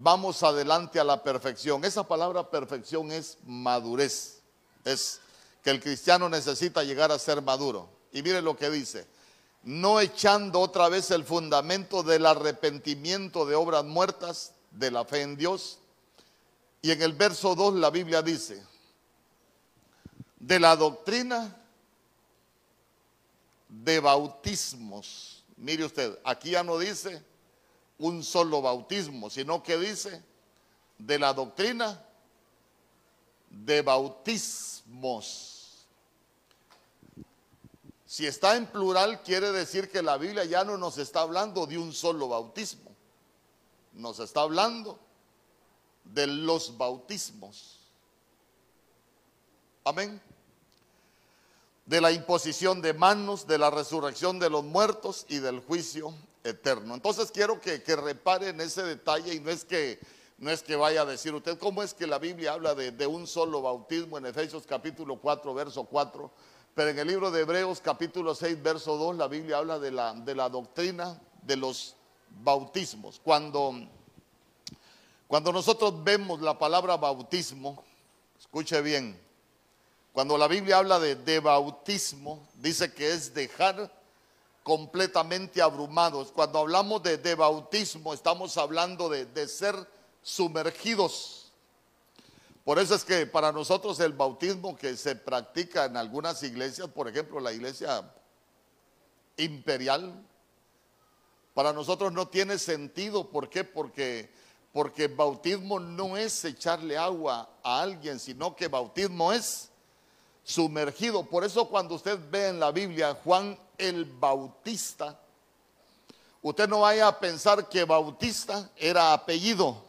vamos adelante a la perfección. Esa palabra perfección es madurez. Es que el cristiano necesita llegar a ser maduro. Y mire lo que dice. No echando otra vez el fundamento del arrepentimiento de obras muertas, de la fe en Dios. Y en el verso 2 la Biblia dice, de la doctrina de bautismos. Mire usted, aquí ya no dice un solo bautismo, sino que dice de la doctrina de bautismos. Si está en plural, quiere decir que la Biblia ya no nos está hablando de un solo bautismo, nos está hablando de los bautismos. Amén. De la imposición de manos, de la resurrección de los muertos y del juicio eterno. Entonces quiero que, que reparen ese detalle y no es que no es que vaya a decir usted cómo es que la Biblia habla de, de, un solo bautismo en Efesios capítulo 4, verso 4, pero en el libro de Hebreos capítulo 6, verso 2, la Biblia habla de la, de la doctrina de los bautismos. Cuando, cuando nosotros vemos la palabra bautismo, escuche bien, cuando la Biblia habla de, de bautismo, dice que es dejar completamente abrumados. Cuando hablamos de, de bautismo, estamos hablando de, de, ser sumergidos. Por eso es que para nosotros el bautismo que se practica en algunas iglesias, por ejemplo la iglesia imperial, para nosotros no tiene sentido. ¿Por qué? Porque, porque bautismo no es echarle agua a alguien, sino que bautismo es sumergido. Por eso cuando usted ve en la Biblia Juan el Bautista, usted no vaya a pensar que Bautista era apellido.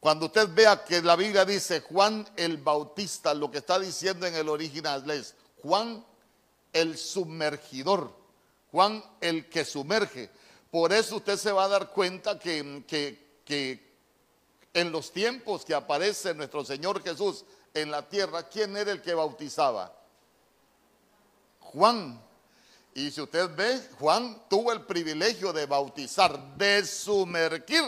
Cuando usted vea que la Biblia dice Juan el Bautista, lo que está diciendo en el original es Juan el sumergidor, Juan el que sumerge. Por eso usted se va a dar cuenta que, que, que en los tiempos que aparece nuestro Señor Jesús en la tierra, ¿quién era el que bautizaba? Juan. Y si usted ve, Juan tuvo el privilegio de bautizar, de sumergir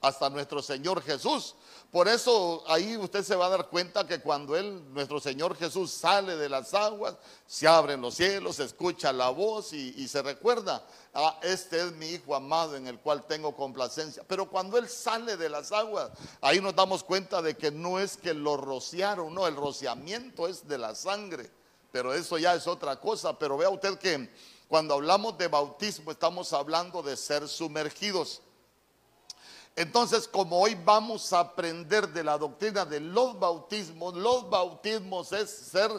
hasta nuestro Señor Jesús. Por eso ahí usted se va a dar cuenta que cuando Él, nuestro Señor Jesús, sale de las aguas, se abren los cielos, se escucha la voz y, y, se recuerda, ah, este es mi Hijo amado en el cual tengo complacencia. Pero cuando Él sale de las aguas, ahí nos damos cuenta de que no es que lo rociaron, no, el rociamiento es de la sangre. Pero eso ya es otra cosa. Pero vea usted que cuando hablamos de bautismo estamos hablando de ser sumergidos. Entonces, como hoy vamos a aprender de la doctrina de los bautismos, los bautismos es ser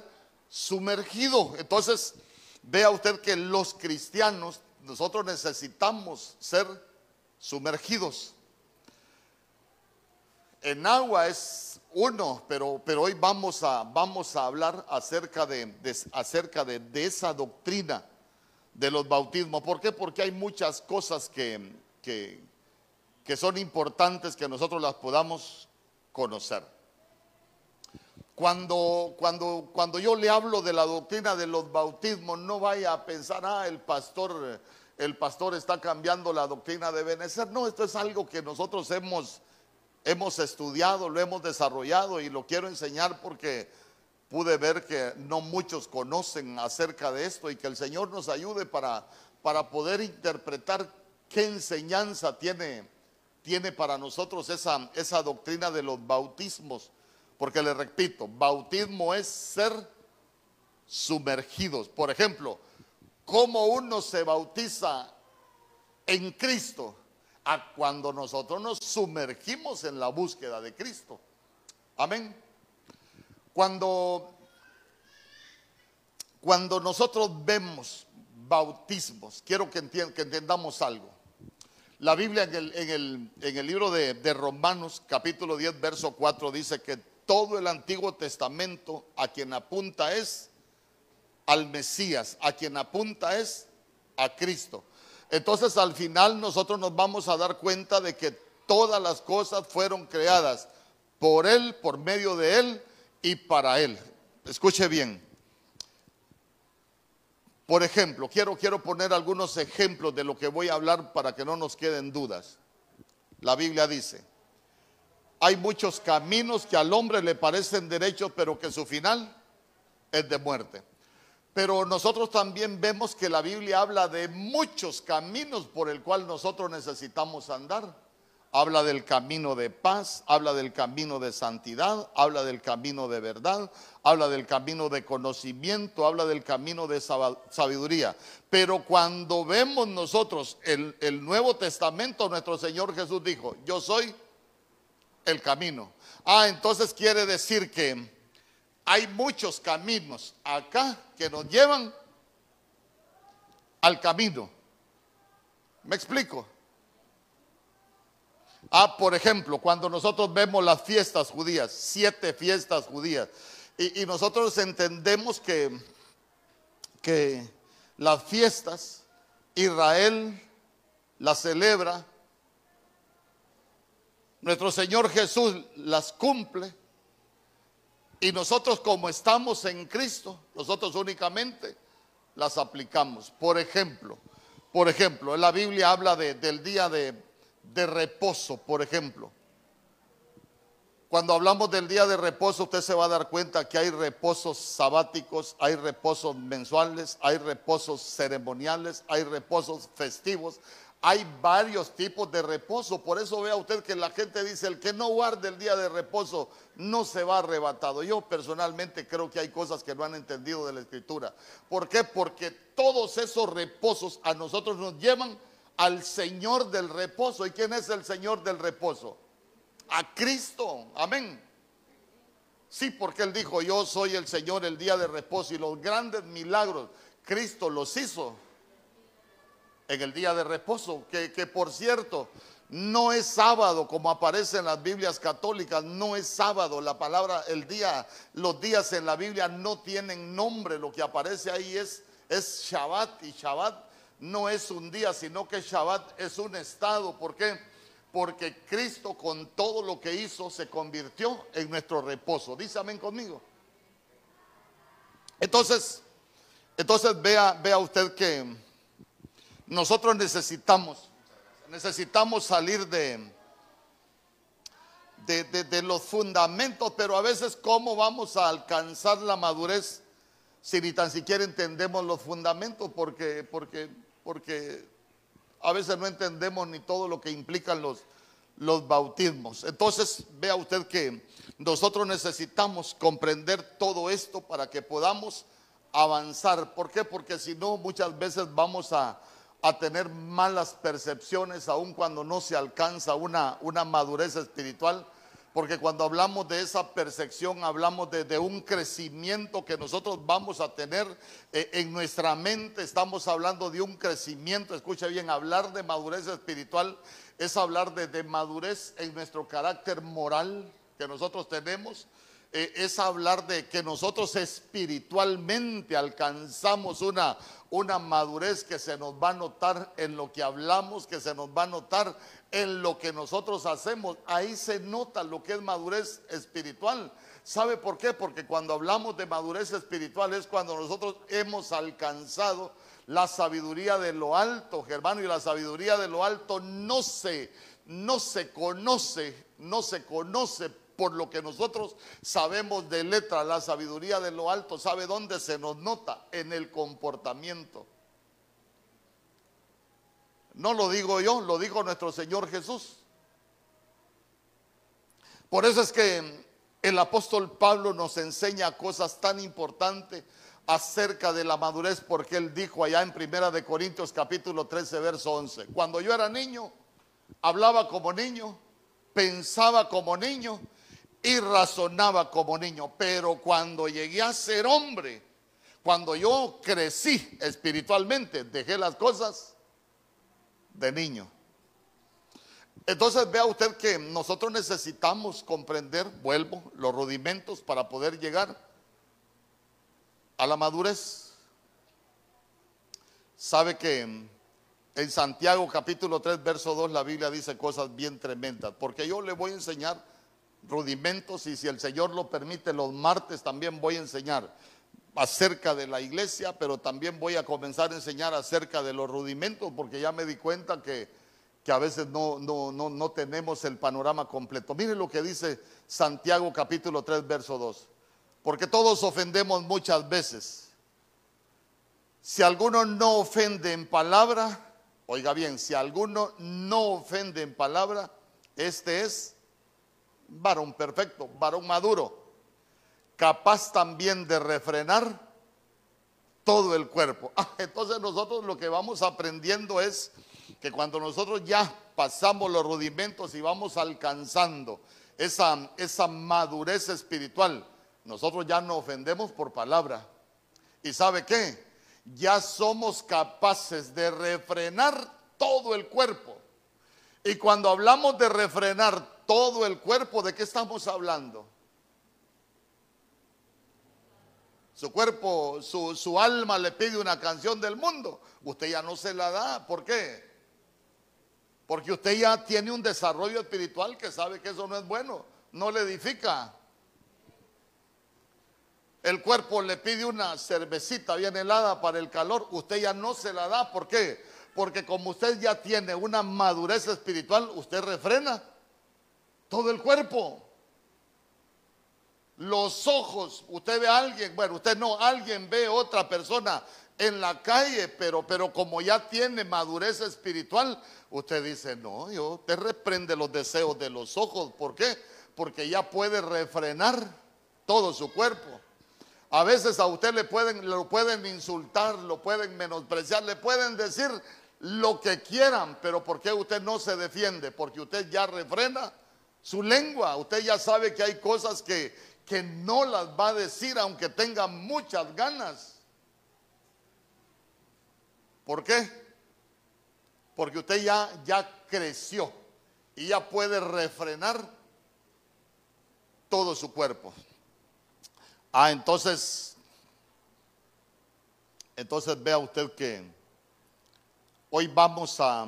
sumergido. Entonces, vea usted que los cristianos, nosotros necesitamos ser sumergidos. En agua es uno, pero, pero hoy vamos a, vamos a hablar acerca, de, acerca de, de, esa doctrina de los bautismos. ¿Por qué? Porque hay muchas cosas que, que, que son importantes que nosotros las podamos conocer. Cuando, cuando, cuando yo le hablo de la doctrina de los bautismos, no vaya a pensar, ah, el pastor, el pastor está cambiando la doctrina de Benecer. No, esto es algo que nosotros hemos, hemos estudiado, lo hemos desarrollado y lo quiero enseñar porque pude ver que no muchos conocen acerca de esto y que el Señor nos ayude para, para poder interpretar qué enseñanza tiene tiene para nosotros esa, esa doctrina de los bautismos. Porque le repito, bautismo es ser sumergidos. Por ejemplo, ¿cómo uno se bautiza en Cristo? A cuando nosotros nos sumergimos en la búsqueda de Cristo. Amén. Cuando, cuando nosotros vemos bautismos, quiero que, que entendamos algo. La Biblia en el, en el, en el libro de, de, Romanos capítulo 10 verso 4 dice que todo el Antiguo Testamento a quien apunta es al Mesías, a quien apunta es a Cristo. Entonces al final nosotros nos vamos a dar cuenta de que todas las cosas fueron creadas por Él, por medio de Él y para Él. Escuche bien. Por ejemplo, quiero, quiero poner algunos ejemplos de lo que voy a hablar para que no nos queden dudas. la Biblia dice, hay muchos caminos que al hombre le parecen derechos, pero que su final es de muerte. Pero nosotros también vemos que la Biblia habla de muchos caminos por el cual nosotros necesitamos andar. Habla del camino de paz, habla del camino de santidad, habla del camino de verdad, habla del camino de conocimiento, habla del camino de sabiduría. Pero cuando vemos nosotros el, Nuevo Testamento, nuestro Señor Jesús dijo, yo soy el camino. Ah, entonces quiere decir que hay muchos caminos acá que nos llevan al camino. ¿Me explico? Ah, por ejemplo, cuando nosotros vemos las fiestas judías, siete fiestas judías, y, nosotros entendemos que, que las fiestas, Israel las celebra, nuestro Señor Jesús las cumple, y nosotros como estamos en Cristo, nosotros únicamente las aplicamos. Por ejemplo, por ejemplo, la Biblia habla del día de de reposo, por ejemplo. Cuando hablamos del día de reposo, usted se va a dar cuenta que hay reposos sabáticos, hay reposos mensuales, hay reposos ceremoniales, hay reposos festivos, hay varios tipos de reposo. Por eso vea usted que la gente dice, el que no guarde el día de reposo no se va arrebatado. Yo personalmente creo que hay cosas que no han entendido de la escritura. ¿Por qué? Porque todos esos reposos a nosotros nos llevan al Señor del reposo. ¿Y quién es el Señor del reposo? A Cristo. Amén. Sí, porque Él dijo, yo soy el Señor el día de reposo y los grandes milagros, Cristo los hizo en el día de reposo, que, que por cierto, no es sábado como aparece en las Biblias católicas, no es sábado. La palabra, el día, los días en la Biblia no tienen nombre. Lo que aparece ahí es, es Shabbat y Shabbat no es un día, sino que Shabbat es un estado. ¿Por qué? Porque Cristo con todo lo que hizo se convirtió en nuestro reposo. Dice amén conmigo. Entonces, entonces vea, vea usted que nosotros necesitamos, necesitamos salir de, de, de, los fundamentos, pero a veces cómo vamos a alcanzar la madurez si ni tan siquiera entendemos los fundamentos, porque, porque porque a veces no entendemos ni todo lo que implican los, los bautismos. Entonces, vea usted que nosotros necesitamos comprender todo esto para que podamos avanzar. ¿Por qué? Porque si no, muchas veces vamos a, a tener malas percepciones, aun cuando no se alcanza una, una madurez espiritual porque cuando hablamos de esa percepción, hablamos de, un crecimiento que nosotros vamos a tener eh, en nuestra mente. Estamos hablando de un crecimiento. Escucha bien, hablar de madurez espiritual es hablar de madurez en nuestro carácter moral que nosotros tenemos eh, es hablar de que nosotros espiritualmente alcanzamos una, una madurez que se nos va a notar en lo que hablamos, que se nos va a notar en lo que nosotros hacemos. Ahí se nota lo que es madurez espiritual. ¿Sabe por qué? Porque cuando hablamos de madurez espiritual es cuando nosotros hemos alcanzado la sabiduría de lo alto, hermano, y la sabiduría de lo alto no se, no se conoce, no se conoce por lo que nosotros sabemos de letra, la sabiduría de lo alto, ¿sabe dónde se nos nota? En el comportamiento. No lo digo yo, lo dijo nuestro Señor Jesús. Por eso es que el apóstol Pablo nos enseña cosas tan importantes acerca de la madurez porque él dijo allá en Primera de Corintios capítulo 13 verso 11, cuando yo era niño, hablaba como niño, pensaba como niño y razonaba como niño. Pero cuando llegué a ser hombre, cuando yo crecí espiritualmente, dejé las cosas de niño. Entonces vea usted que nosotros necesitamos comprender, vuelvo, los rudimentos para poder llegar a la madurez. Sabe que en Santiago capítulo 3, verso 2, la Biblia dice cosas bien tremendas, porque yo le voy a enseñar rudimentos y si el Señor lo permite, los martes también voy a enseñar acerca de la iglesia, pero también voy a comenzar a enseñar acerca de los rudimentos porque ya me di cuenta que, que a veces no, no, no, no tenemos el panorama completo. Miren lo que dice Santiago capítulo 3, verso 2. Porque todos ofendemos muchas veces. Si alguno no ofende en palabra, oiga bien, si alguno no ofende en palabra, este es varón perfecto, varón maduro, capaz también de refrenar todo el cuerpo. Ah, entonces nosotros lo que vamos aprendiendo es que cuando nosotros ya pasamos los rudimentos y vamos alcanzando esa, esa madurez espiritual, nosotros ya no ofendemos por palabra. ¿Y sabe qué? Ya somos capaces de refrenar todo el cuerpo. Y cuando hablamos de refrenar todo el cuerpo, ¿de qué estamos hablando? Su cuerpo, su, su, alma le pide una canción del mundo. Usted ya no se la da. ¿Por qué? Porque usted ya tiene un desarrollo espiritual que sabe que eso no es bueno. No le edifica. El cuerpo le pide una cervecita bien helada para el calor. Usted ya no se la da. ¿Por qué? Porque como usted ya tiene una madurez espiritual, usted refrena todo el cuerpo. Los ojos, usted ve a alguien, bueno, usted no, alguien ve a otra persona en la calle, pero, pero como ya tiene madurez espiritual, usted dice, no, yo te reprende los deseos de los ojos. ¿Por qué? Porque ya puede refrenar todo su cuerpo. A veces a usted le pueden, lo pueden insultar, lo pueden menospreciar, le pueden decir lo que quieran, pero ¿por qué usted no se defiende? Porque usted ya refrena su lengua, usted ya sabe que hay cosas que, que no las va a decir aunque tenga muchas ganas. ¿Por qué? Porque usted ya, ya creció y ya puede refrenar todo su cuerpo. Ah, entonces, entonces vea usted que hoy vamos a,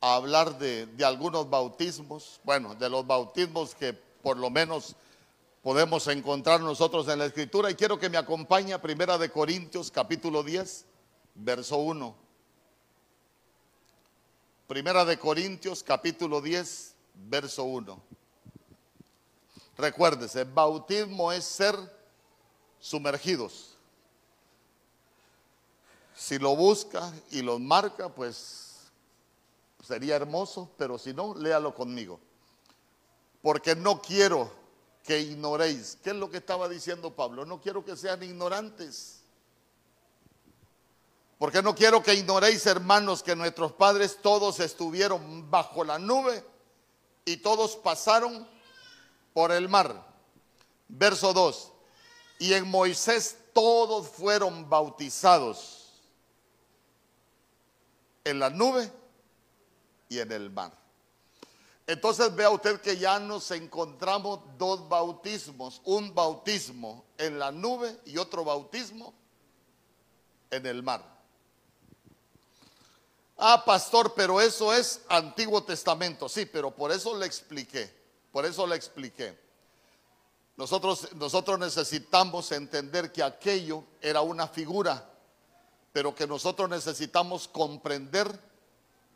a hablar de, de algunos bautismos, bueno, de los bautismos que por lo menos podemos encontrar nosotros en la escritura y quiero que me acompañe a Primera de Corintios capítulo 10, verso 1. Primera de Corintios capítulo 10, verso 1. Recuérdese, bautismo es ser sumergidos. Si lo busca y lo marca, pues sería hermoso, pero si no, léalo conmigo. Porque no quiero que ignoréis. ¿Qué es lo que estaba diciendo Pablo? No quiero que sean ignorantes. Porque no quiero que ignoréis, hermanos, que nuestros padres todos estuvieron bajo la nube y todos pasaron por el mar. Verso 2. Y en Moisés todos fueron bautizados en la nube y en el mar. Entonces vea usted que ya nos encontramos dos bautismos, un bautismo en la nube y otro bautismo en el mar. Ah, pastor, pero eso es Antiguo Testamento. Sí, pero por eso le expliqué, por eso le expliqué. Nosotros, nosotros necesitamos entender que aquello era una figura, pero que nosotros necesitamos comprender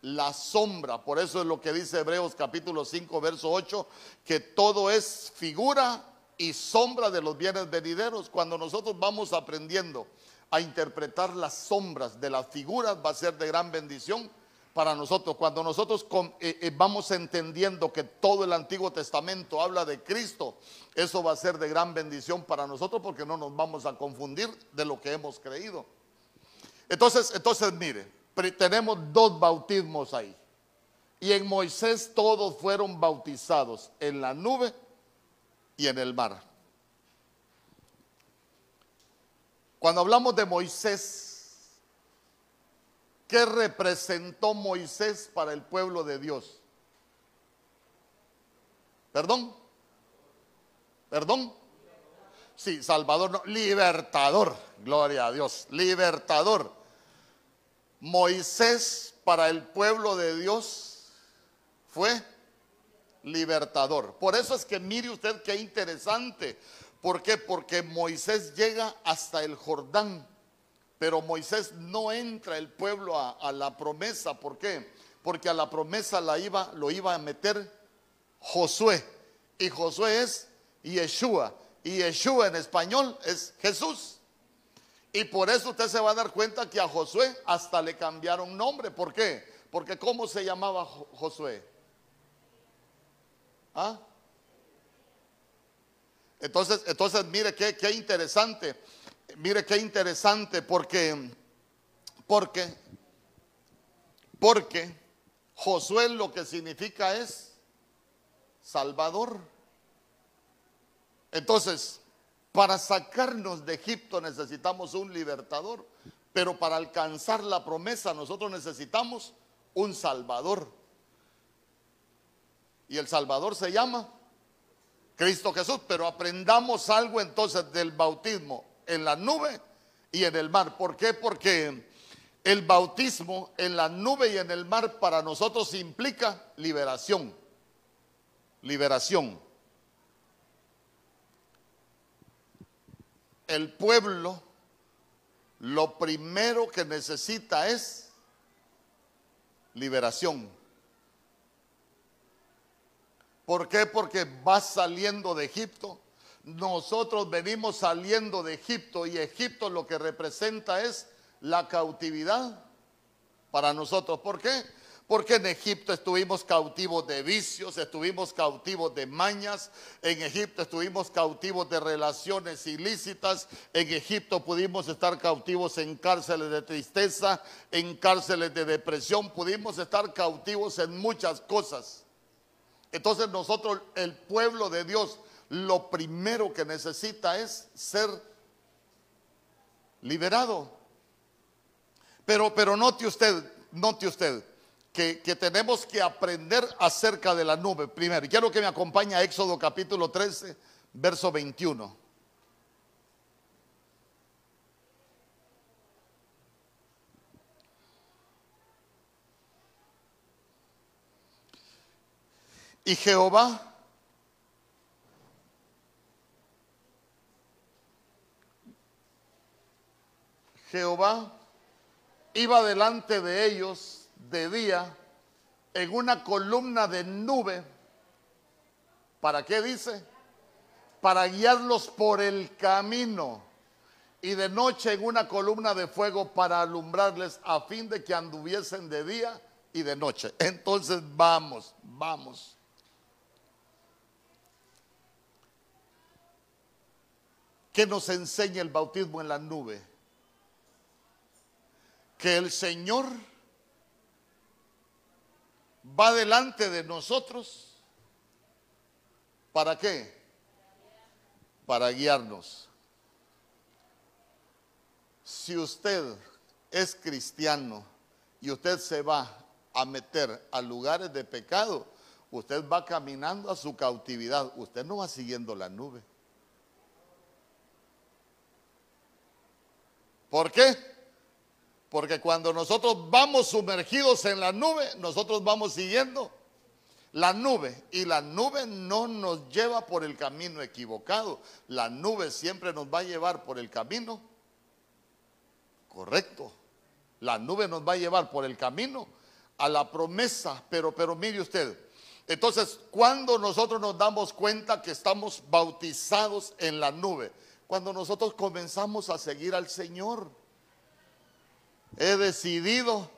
la sombra. Por eso es lo que dice Hebreos capítulo 5, verso 8, que todo es figura y sombra de los bienes venideros. Cuando nosotros vamos aprendiendo a interpretar las sombras de las figuras, va a ser de gran bendición para nosotros. Cuando nosotros eh, eh, vamos entendiendo que todo el Antiguo Testamento habla de Cristo, eso va a ser de gran bendición para nosotros porque no nos vamos a confundir de lo que hemos creído. Entonces, entonces mire, tenemos dos bautismos ahí. Y en Moisés todos fueron bautizados en la nube y en el mar. Cuando hablamos de Moisés, ¿qué representó Moisés para el pueblo de Dios? ¿Perdón? ¿Perdón? Sí, Salvador, no, libertador, gloria a Dios, libertador Moisés para el pueblo de Dios fue libertador. Por eso es que mire usted qué interesante. ¿Por qué? Porque Moisés llega hasta el Jordán, pero Moisés no entra el pueblo a, la promesa. ¿Por qué? Porque a la promesa la iba, lo iba a meter Josué. Y Josué es Yeshua. Y Yeshua en español es Jesús. Y por eso usted se va a dar cuenta que a Josué hasta le cambiaron nombre. ¿Por qué? Porque ¿cómo se llamaba Josué? ¿Ah? Entonces, entonces mire qué, qué interesante. Mire qué interesante porque, porque, porque Josué lo que significa es Salvador. Entonces, para sacarnos de Egipto necesitamos un libertador, pero para alcanzar la promesa nosotros necesitamos un Salvador. Y el Salvador se llama Cristo Jesús, pero aprendamos algo entonces del bautismo en la nube y en el mar. ¿Por qué? Porque el bautismo en la nube y en el mar para nosotros implica liberación. Liberación. El pueblo lo primero que necesita es liberación. ¿Por qué? Porque va saliendo de Egipto. Nosotros venimos saliendo de Egipto y Egipto lo que representa es la cautividad para nosotros. ¿Por qué? Porque en Egipto estuvimos cautivos de vicios, estuvimos cautivos de mañas, en Egipto estuvimos cautivos de relaciones ilícitas, en Egipto pudimos estar cautivos en cárceles de tristeza, en cárceles de depresión, pudimos estar cautivos en muchas cosas. Entonces nosotros, el pueblo de Dios, lo primero que necesita es ser liberado. Pero, pero note usted, note usted que, tenemos que aprender acerca de la nube. Primero, quiero que me acompañe a Éxodo capítulo 13, verso 21. Y Jehová Jehová iba delante de ellos de día en una columna de nube. ¿Para qué dice? Para guiarlos por el camino. Y de noche en una columna de fuego para alumbrarles a fin de que anduviesen de día y de noche. Entonces vamos, vamos. ¿Qué nos enseña el bautismo en la nube? Que el Señor va delante de nosotros. ¿Para qué? Para guiarnos. Si usted es cristiano y usted se va a meter a lugares de pecado, usted va caminando a su cautividad, usted no va siguiendo la nube. ¿Por qué? Porque cuando nosotros vamos sumergidos en la nube, nosotros vamos siguiendo la nube. Y la nube no nos lleva por el camino equivocado. La nube siempre nos va a llevar por el camino correcto. La nube nos va a llevar por el camino a la promesa. Pero, pero mire usted, entonces, cuando nosotros nos damos cuenta que estamos bautizados en la nube, cuando nosotros comenzamos a seguir al Señor he decidido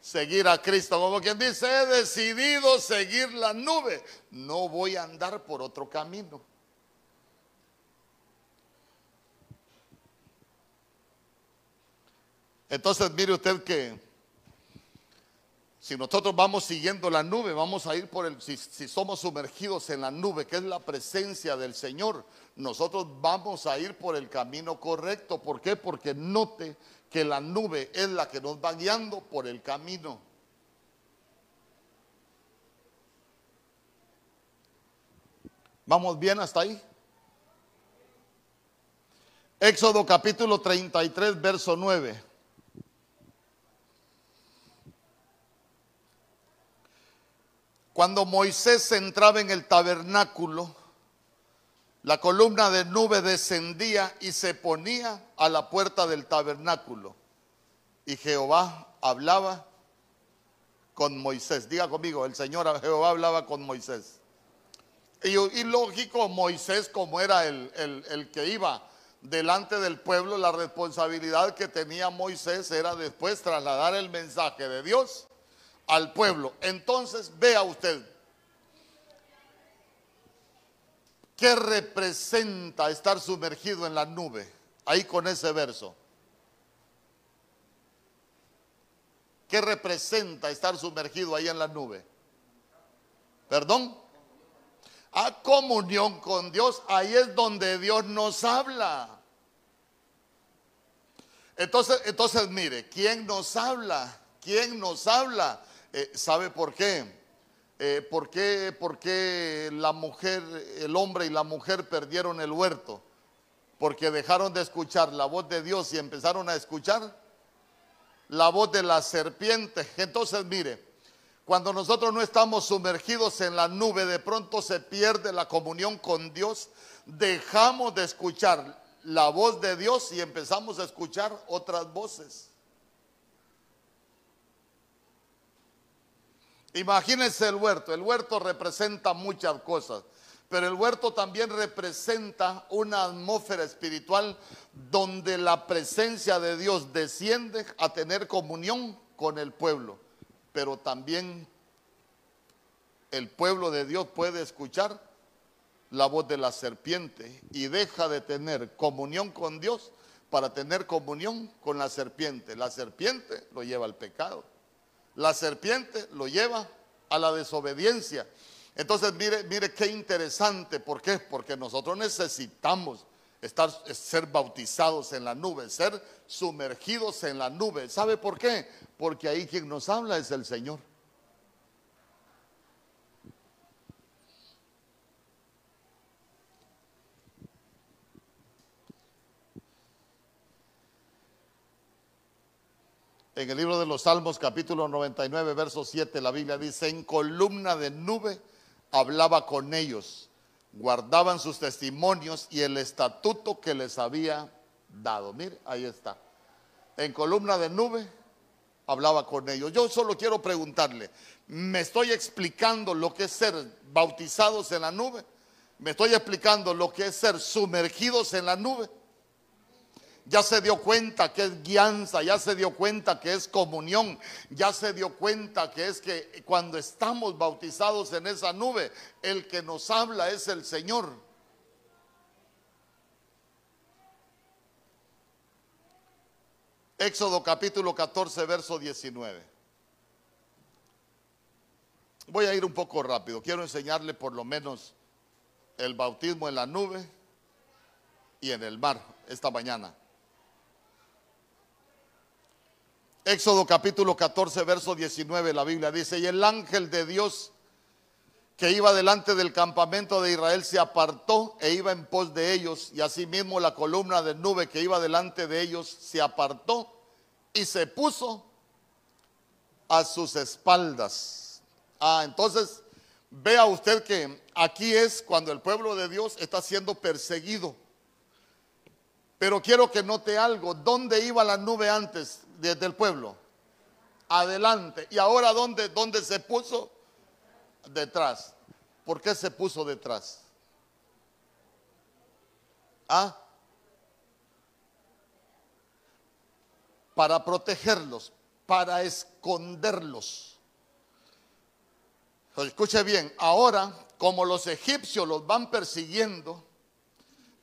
seguir a Cristo. Como quien dice, he decidido seguir la nube. No voy a andar por otro camino. Entonces mire usted que si nosotros vamos siguiendo la nube, vamos a ir por el, si, si, somos sumergidos en la nube, que es la presencia del Señor, nosotros vamos a ir por el camino correcto. ¿Por qué? Porque note que la nube es la que nos va guiando por el camino. ¿Vamos bien hasta ahí? Éxodo capítulo 33, verso 9. Cuando Moisés entraba en el tabernáculo, la columna de nube descendía y se ponía a la puerta del tabernáculo. Y Jehová hablaba con Moisés. Diga conmigo, el Señor Jehová hablaba con Moisés. Y, lógico, Moisés, como era el, el que iba delante del pueblo, la responsabilidad que tenía Moisés era después trasladar el mensaje de Dios al pueblo. Entonces, vea usted, ¿qué representa estar sumergido en la nube? Ahí con ese verso. ¿Qué representa estar sumergido ahí en la nube? ¿Perdón? A comunión con Dios, ahí es donde Dios nos habla. Entonces, entonces mire, ¿quién nos habla? ¿Quién nos habla? Eh, ¿Sabe por qué? Eh, ¿por qué? ¿Por qué la mujer, el hombre y la mujer perdieron el huerto? Porque dejaron de escuchar la voz de Dios y empezaron a escuchar la voz de la serpiente. Entonces, mire, cuando nosotros no estamos sumergidos en la nube, de pronto se pierde la comunión con Dios, dejamos de escuchar la voz de Dios y empezamos a escuchar otras voces. Imagínense el huerto. El huerto representa muchas cosas, pero el huerto también representa una atmósfera espiritual donde la presencia de Dios desciende a tener comunión con el pueblo, pero también el pueblo de Dios puede escuchar la voz de la serpiente y deja de tener comunión con Dios para tener comunión con la serpiente. La serpiente lo lleva al pecado. La serpiente lo lleva a la desobediencia. Entonces, mire, mire qué interesante. ¿Por qué? Porque nosotros necesitamos estar, ser bautizados en la nube, ser sumergidos en la nube. ¿Sabe por qué? Porque ahí quien nos habla es el Señor. En el libro de los Salmos, capítulo 99, verso 7, la Biblia dice, en columna de nube hablaba con ellos, guardaban sus testimonios y el estatuto que les había dado. Mire, ahí está. En columna de nube hablaba con ellos. Yo solo quiero preguntarle, ¿me estoy explicando lo que es ser bautizados en la nube? ¿Me estoy explicando lo que es ser sumergidos en la nube? Ya se dio cuenta que es guianza, ya se dio cuenta que es comunión, ya se dio cuenta que es que cuando estamos bautizados en esa nube, el que nos habla es el Señor. Éxodo capítulo 14, verso 19. Voy a ir un poco rápido. Quiero enseñarle por lo menos el bautismo en la nube y en el mar esta mañana. Éxodo capítulo 14, verso 19, la Biblia dice, y el ángel de Dios que iba delante del campamento de Israel se apartó e iba en pos de ellos, y asimismo la columna de nube que iba delante de ellos se apartó y se puso a sus espaldas. Ah, entonces vea usted que aquí es cuando el pueblo de Dios está siendo perseguido. Pero quiero que note algo, ¿dónde iba la nube antes? Desde el pueblo. Adelante. ¿Y ahora dónde, dónde se puso? Detrás. ¿Por qué se puso detrás? ¿Ah? Para protegerlos, para esconderlos. escuche bien, ahora como los egipcios los van persiguiendo,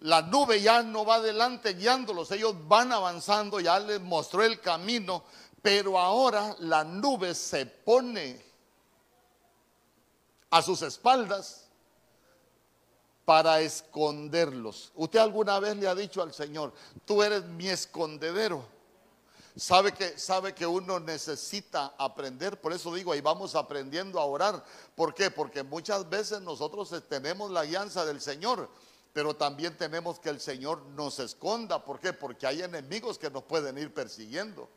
la nube ya no va adelante guiándolos, ellos van avanzando, ya les mostró el camino, pero ahora la nube se pone a sus espaldas para esconderlos. ¿Usted alguna vez le ha dicho al Señor, tú eres mi escondedero? Sabe que, sabe que uno necesita aprender, por eso digo, ahí vamos aprendiendo a orar. ¿Por qué? Porque muchas veces nosotros tenemos la guianza del Señor pero también tenemos que el Señor nos esconda. ¿Por qué? Porque hay enemigos que nos pueden ir persiguiendo.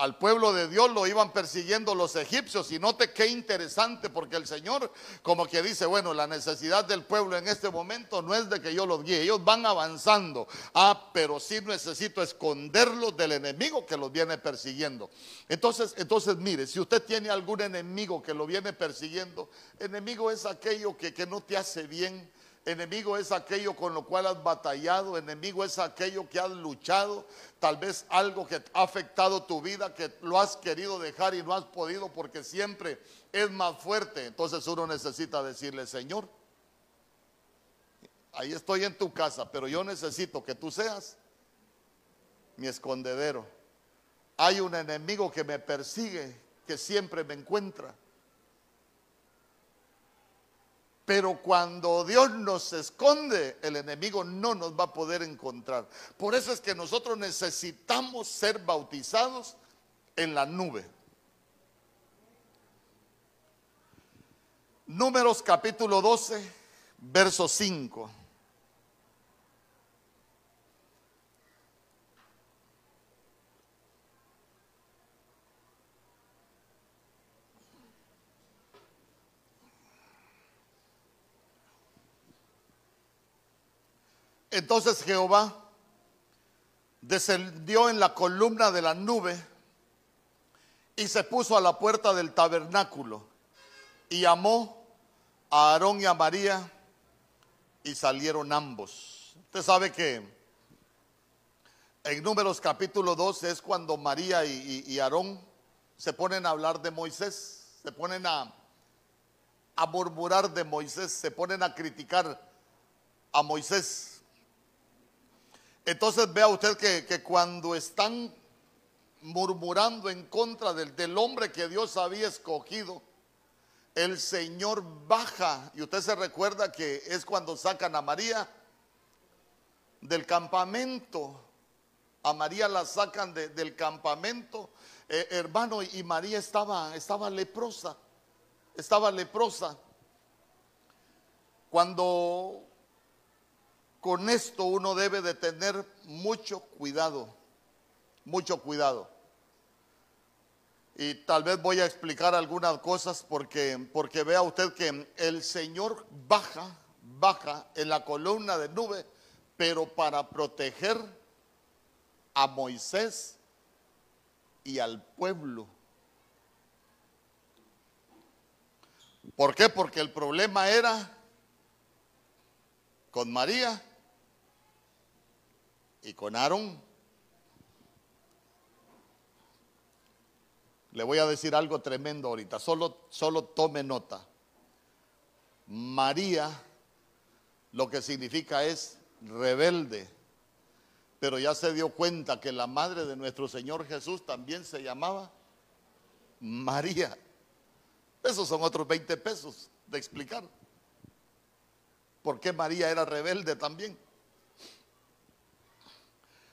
al pueblo de Dios lo iban persiguiendo los egipcios. Y note qué interesante, porque el Señor como que dice, bueno, la necesidad del pueblo en este momento no es de que yo los guíe, ellos van avanzando. Ah, pero sí necesito esconderlos del enemigo que los viene persiguiendo. Entonces, entonces mire, si usted tiene algún enemigo que lo viene persiguiendo, enemigo es aquello que, que no te hace bien Enemigo es aquello con lo cual has batallado, enemigo es aquello que has luchado, tal vez algo que ha afectado tu vida, que lo has querido dejar y no has podido porque siempre es más fuerte. Entonces uno necesita decirle, Señor, ahí estoy en tu casa, pero yo necesito que tú seas mi escondedero. Hay un enemigo que me persigue, que siempre me encuentra. Pero cuando Dios nos esconde, el enemigo no nos va a poder encontrar. Por eso es que nosotros necesitamos ser bautizados en la nube. Números capítulo 12, verso 5. Entonces Jehová descendió en la columna de la nube y se puso a la puerta del tabernáculo y llamó a Aarón y a María y salieron ambos. Usted sabe que en Números capítulo 12 es cuando María y, Aarón se ponen a hablar de Moisés, se ponen a murmurar de Moisés, se ponen a criticar a Moisés. Entonces vea usted que, cuando están murmurando en contra del, del hombre que Dios había escogido, el Señor baja, y usted se recuerda que es cuando sacan a María del campamento. A María la sacan del campamento, eh, hermano, y María estaba, estaba leprosa, estaba leprosa. Cuando con esto uno debe de tener mucho cuidado, mucho cuidado. Y tal vez voy a explicar algunas cosas porque, porque vea usted que el Señor baja, baja en la columna de nube, pero para proteger a Moisés y al pueblo. ¿Por qué? Porque el problema era con María y con Aarón. Le voy a decir algo tremendo ahorita, solo, solo tome nota. María lo que significa es rebelde, pero ya se dio cuenta que la madre de nuestro Señor Jesús también se llamaba María. Esos son otros 20 pesos de explicar. ¿Por qué María era rebelde también?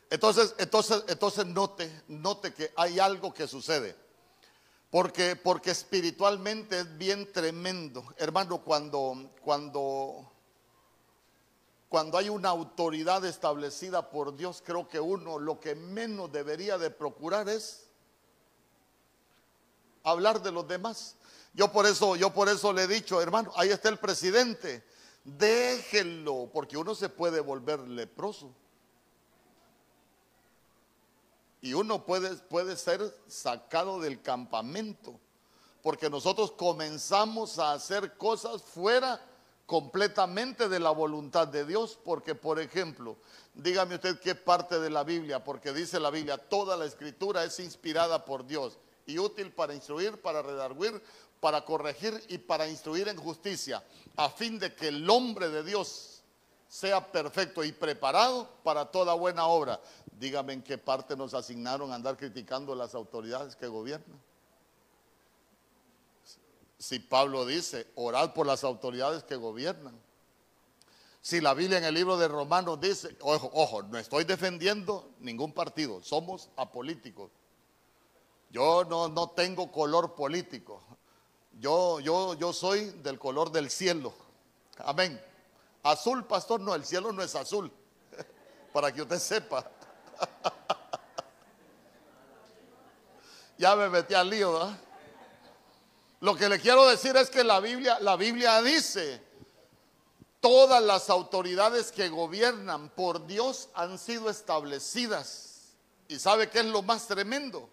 Entonces, entonces, entonces note, note que hay algo que sucede. Porque, porque espiritualmente es bien tremendo. Hermano, cuando, cuando, cuando hay una autoridad establecida por Dios, creo que uno lo que menos debería de procurar es hablar de los demás. Yo por eso, yo por eso le he dicho, hermano, ahí está el presidente. Déjenlo, porque uno se puede volver leproso. Y uno puede, puede ser sacado del campamento, porque nosotros comenzamos a hacer cosas fuera completamente de la voluntad de Dios, porque por ejemplo, dígame usted qué parte de la Biblia, porque dice la Biblia, toda la escritura es inspirada por Dios y útil para instruir, para redarguir, para corregir y para instruir en justicia, a fin de que el hombre de Dios sea perfecto y preparado para toda buena obra. Dígame en qué parte nos asignaron a andar criticando las autoridades que gobiernan. Si Pablo dice, orad por las autoridades que gobiernan. Si la Biblia en el libro de Romanos dice, ojo, ojo, no estoy defendiendo ningún partido, somos apolíticos. Yo no, no tengo color político. Yo, yo, yo soy del color del cielo. Amén. Azul, pastor, no, el cielo no es azul. Para que usted sepa. Ya me metí al lío, ¿verdad? Lo que le quiero decir es que la Biblia, la Biblia dice, todas las autoridades que gobiernan por Dios han sido establecidas. ¿Y sabe qué es lo más tremendo?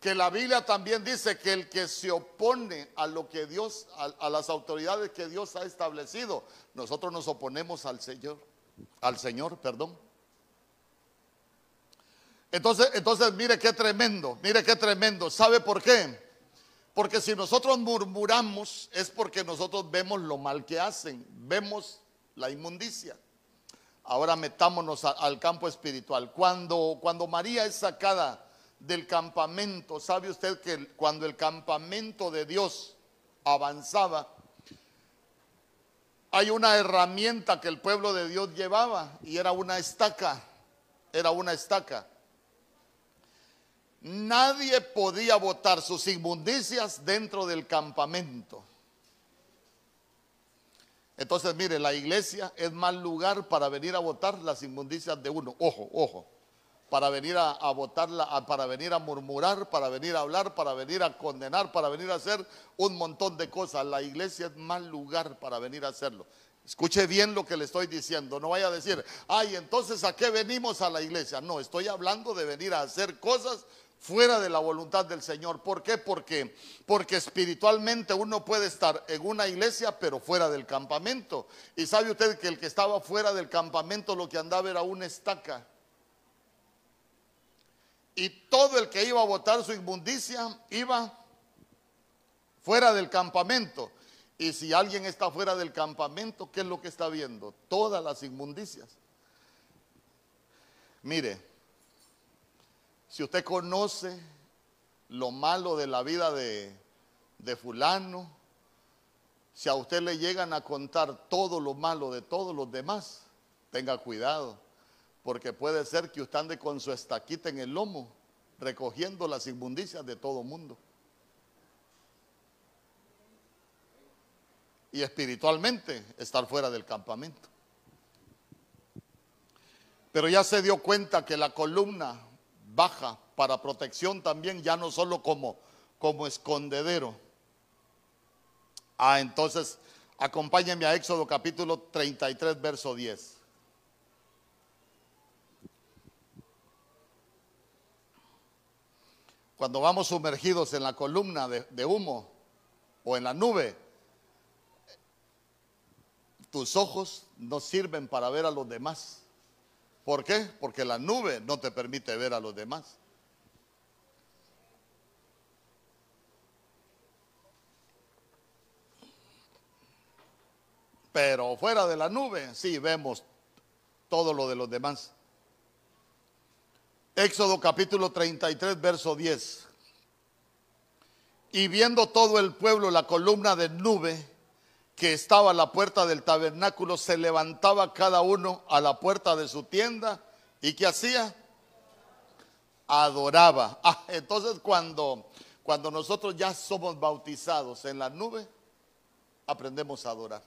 Que la Biblia también dice que el que se opone a lo que Dios, a, a las autoridades que Dios ha establecido, nosotros nos oponemos al Señor, al Señor, perdón. Entonces, entonces mire qué tremendo, mire qué tremendo. ¿Sabe por qué? Porque si nosotros murmuramos es porque nosotros vemos lo mal que hacen, vemos la inmundicia. Ahora metámonos al campo espiritual. Cuando, cuando María es sacada del campamento, ¿sabe usted que cuando el campamento de Dios avanzaba, hay una herramienta que el pueblo de Dios llevaba y era una estaca, era una estaca. Nadie podía botar sus inmundicias dentro del campamento. Entonces, mire, la iglesia es mal lugar para venir a votar las inmundicias de uno. Ojo, ojo. Para venir a, a para venir a murmurar, para venir a hablar, para venir a condenar, para venir a hacer un montón de cosas. La iglesia es mal lugar para venir a hacerlo. Escuche bien lo que le estoy diciendo. No vaya a decir, ay, entonces ¿a qué venimos a la iglesia? No, estoy hablando de venir a hacer cosas fuera de la voluntad del Señor. ¿Por qué? Porque, porque espiritualmente uno puede estar en una iglesia, pero fuera del campamento. Y sabe usted que el que estaba fuera del campamento lo que andaba era una estaca. Y todo el que iba a botar su inmundicia iba fuera del campamento. Y si alguien está fuera del campamento, ¿qué es lo que está viendo? Todas las inmundicias. Mire, si usted conoce lo malo de la vida de, de fulano, si a usted le llegan a contar todo lo malo de todos los demás, tenga cuidado, porque puede ser que usted ande con su estaquita en el lomo, recogiendo las inmundicias de todo mundo. Y espiritualmente estar fuera del campamento. Pero ya se dio cuenta que la columna baja para protección también, ya no solo como, como escondedero. Ah, entonces acompáñenme a Éxodo capítulo 33, verso 10. Cuando vamos sumergidos en la columna de, de humo o en la nube, tus ojos no sirven para ver a los demás. ¿Por qué? Porque la nube no te permite ver a los demás. Pero fuera de la nube, sí vemos todo lo de los demás. Éxodo capítulo 33, verso 10. Y viendo todo el pueblo la columna de nube que estaba a la puerta del tabernáculo, se levantaba cada uno a la puerta de su tienda. ¿Y qué hacía? Adoraba. Ah, entonces cuando, cuando nosotros ya somos bautizados en la nube, aprendemos a adorar.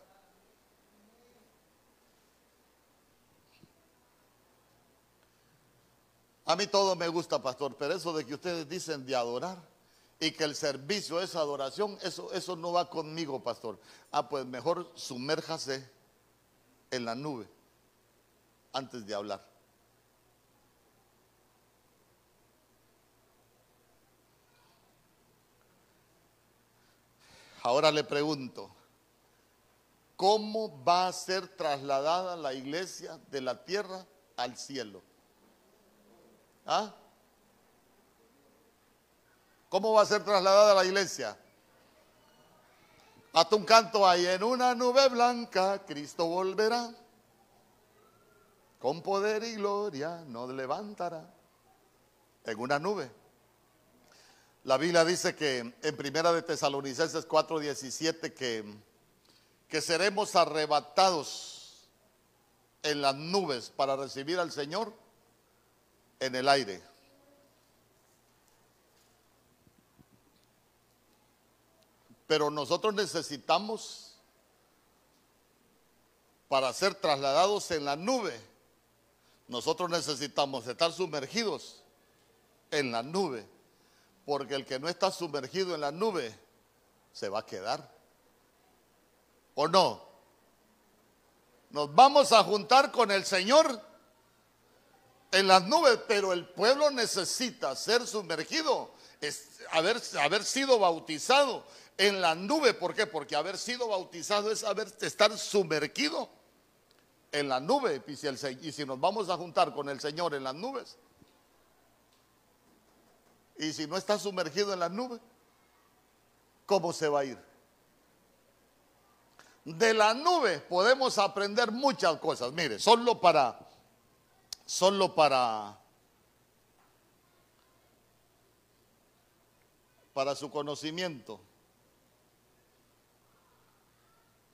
A mí todo me gusta, pastor, pero eso de que ustedes dicen de adorar y que el servicio es adoración, eso, eso no va conmigo, pastor. Ah, pues mejor sumérjase en la nube antes de hablar. Ahora le pregunto, ¿cómo va a ser trasladada la iglesia de la tierra al cielo? ¿Ah? ¿Cómo va a ser trasladada la iglesia? Hasta un canto ahí, en una nube blanca, Cristo volverá. Con poder y gloria nos levantará. En una nube. La Biblia dice que en Primera de Tesalonicenses 4:17 que, que seremos arrebatados en las nubes para recibir al Señor en el aire. Pero nosotros necesitamos, para ser trasladados en la nube, nosotros necesitamos estar sumergidos en la nube Porque el que no está sumergido en la nube se va a quedar. ¿O no? Nos vamos a juntar con el Señor en las nubes, pero el pueblo necesita ser sumergido, haber, haber sido bautizado en la nube. ¿Por qué? Porque haber sido bautizado es haber, estar sumergido en la nube. Y si, y si nos vamos a juntar con el Señor en las nubes, y si no está sumergido en la nube, ¿cómo se va a ir? De la nube podemos aprender muchas cosas. Mire, solo para, solo para, para su conocimiento.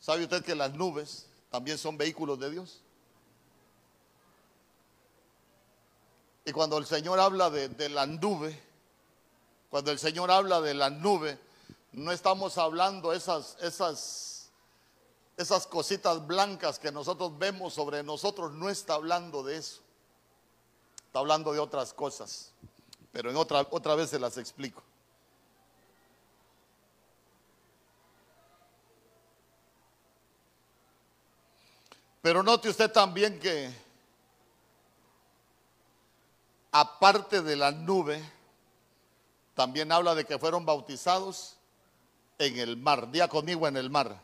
¿Sabe usted que las nubes también son vehículos de Dios? Y cuando el Señor habla de, la nube, cuando el Señor habla de la nube, no estamos hablando esas, esas, esas cositas blancas que nosotros vemos sobre nosotros, no está hablando de eso. Está hablando de otras cosas. Pero en otra, otra vez se las explico. Pero note usted también que aparte de la nube, también habla de que fueron bautizados en el mar. Día conmigo en el mar.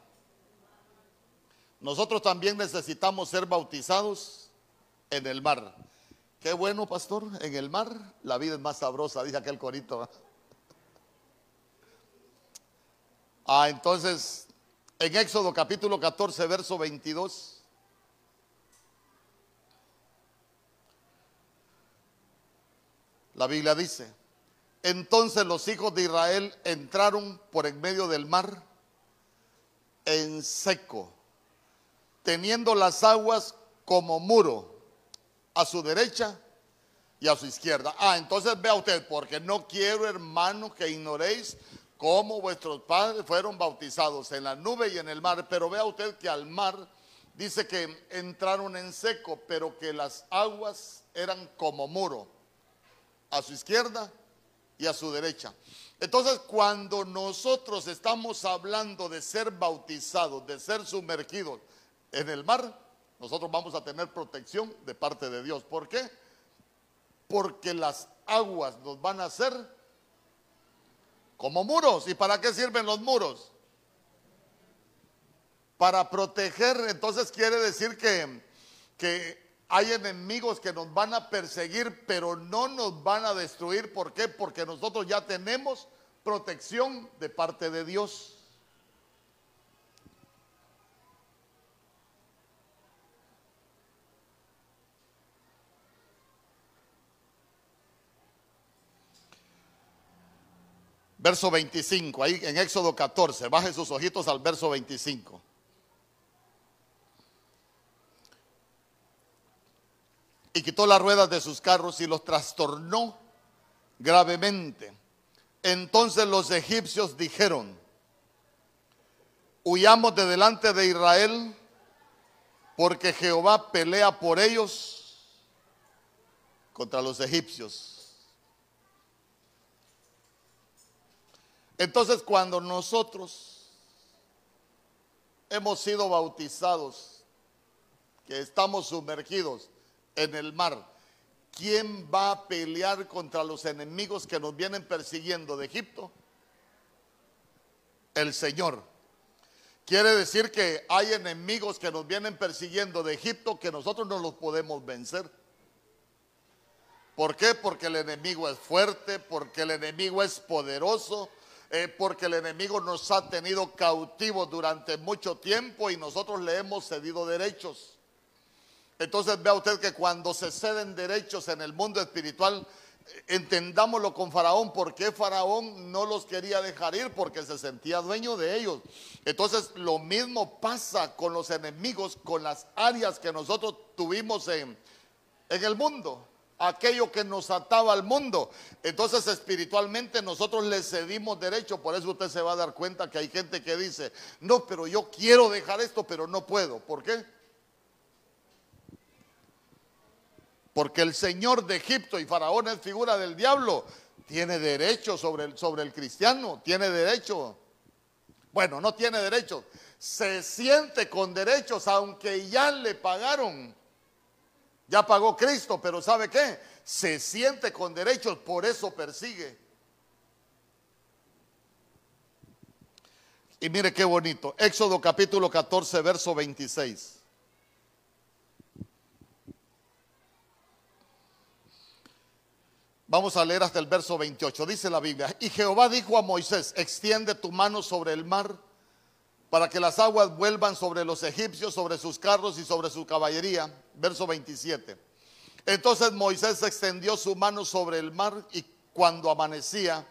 Nosotros también necesitamos ser bautizados en el mar. Qué bueno, pastor, en el mar la vida es más sabrosa, dice aquel corito. Ah, entonces, en Éxodo capítulo 14, verso 22. La Biblia dice, entonces los hijos de Israel entraron por en medio del mar en seco, teniendo las aguas como muro a su derecha y a su izquierda. Ah, entonces vea usted, porque no quiero, hermano, que ignoréis cómo vuestros padres fueron bautizados en la nube y en el mar, pero vea usted que al mar dice que entraron en seco, pero que las aguas eran como muro a su izquierda y a su derecha. Entonces, cuando nosotros estamos hablando de ser bautizados, de ser sumergidos en el mar, nosotros vamos a tener protección de parte de Dios. ¿Por qué? Porque las aguas nos van a hacer como muros. ¿Y para qué sirven los muros? Para proteger, entonces quiere decir que, que hay enemigos que nos van a perseguir, pero no nos van a destruir. ¿Por qué? Porque nosotros ya tenemos protección de parte de Dios. Verso 25, ahí en Éxodo 14, baje sus ojitos al verso 25. Y quitó las ruedas de sus carros y los trastornó gravemente. Entonces los egipcios dijeron, huyamos de delante de Israel porque Jehová pelea por ellos contra los egipcios. Entonces cuando nosotros hemos sido bautizados, que estamos sumergidos en el mar. ¿Quién va a pelear contra los enemigos que nos vienen persiguiendo de Egipto? El Señor. Quiere decir que hay enemigos que nos vienen persiguiendo de Egipto que nosotros no los podemos vencer. ¿Por qué? Porque el enemigo es fuerte, porque el enemigo es poderoso, eh, porque el enemigo nos ha tenido cautivos durante mucho tiempo y nosotros le hemos cedido derechos. Entonces vea usted que cuando se ceden derechos en el mundo espiritual, entendámoslo con Faraón, porque Faraón no los quería dejar ir porque se sentía dueño de ellos. Entonces lo mismo pasa con los enemigos, con las áreas que nosotros tuvimos en, en el mundo, aquello que nos ataba al mundo. Entonces espiritualmente nosotros le cedimos derecho, por eso usted se va a dar cuenta que hay gente que dice, no, pero yo quiero dejar esto, pero no puedo. ¿Por qué? Porque el Señor de Egipto y Faraón es figura del diablo. tiene derecho sobre el, sobre el cristiano, tiene derecho. Bueno, no tiene derecho, se siente con derechos aunque ya le pagaron. Ya pagó Cristo, pero ¿sabe qué? Se siente con derechos, por eso persigue. Y mire qué bonito. Éxodo capítulo 14, verso 26. Vamos a leer hasta el verso 28. Dice la Biblia, y Jehová dijo a Moisés, extiende tu mano sobre el mar para que las aguas vuelvan sobre los egipcios, sobre sus carros y sobre su caballería. Verso 27. Entonces Moisés extendió su mano sobre el mar y cuando amanecía,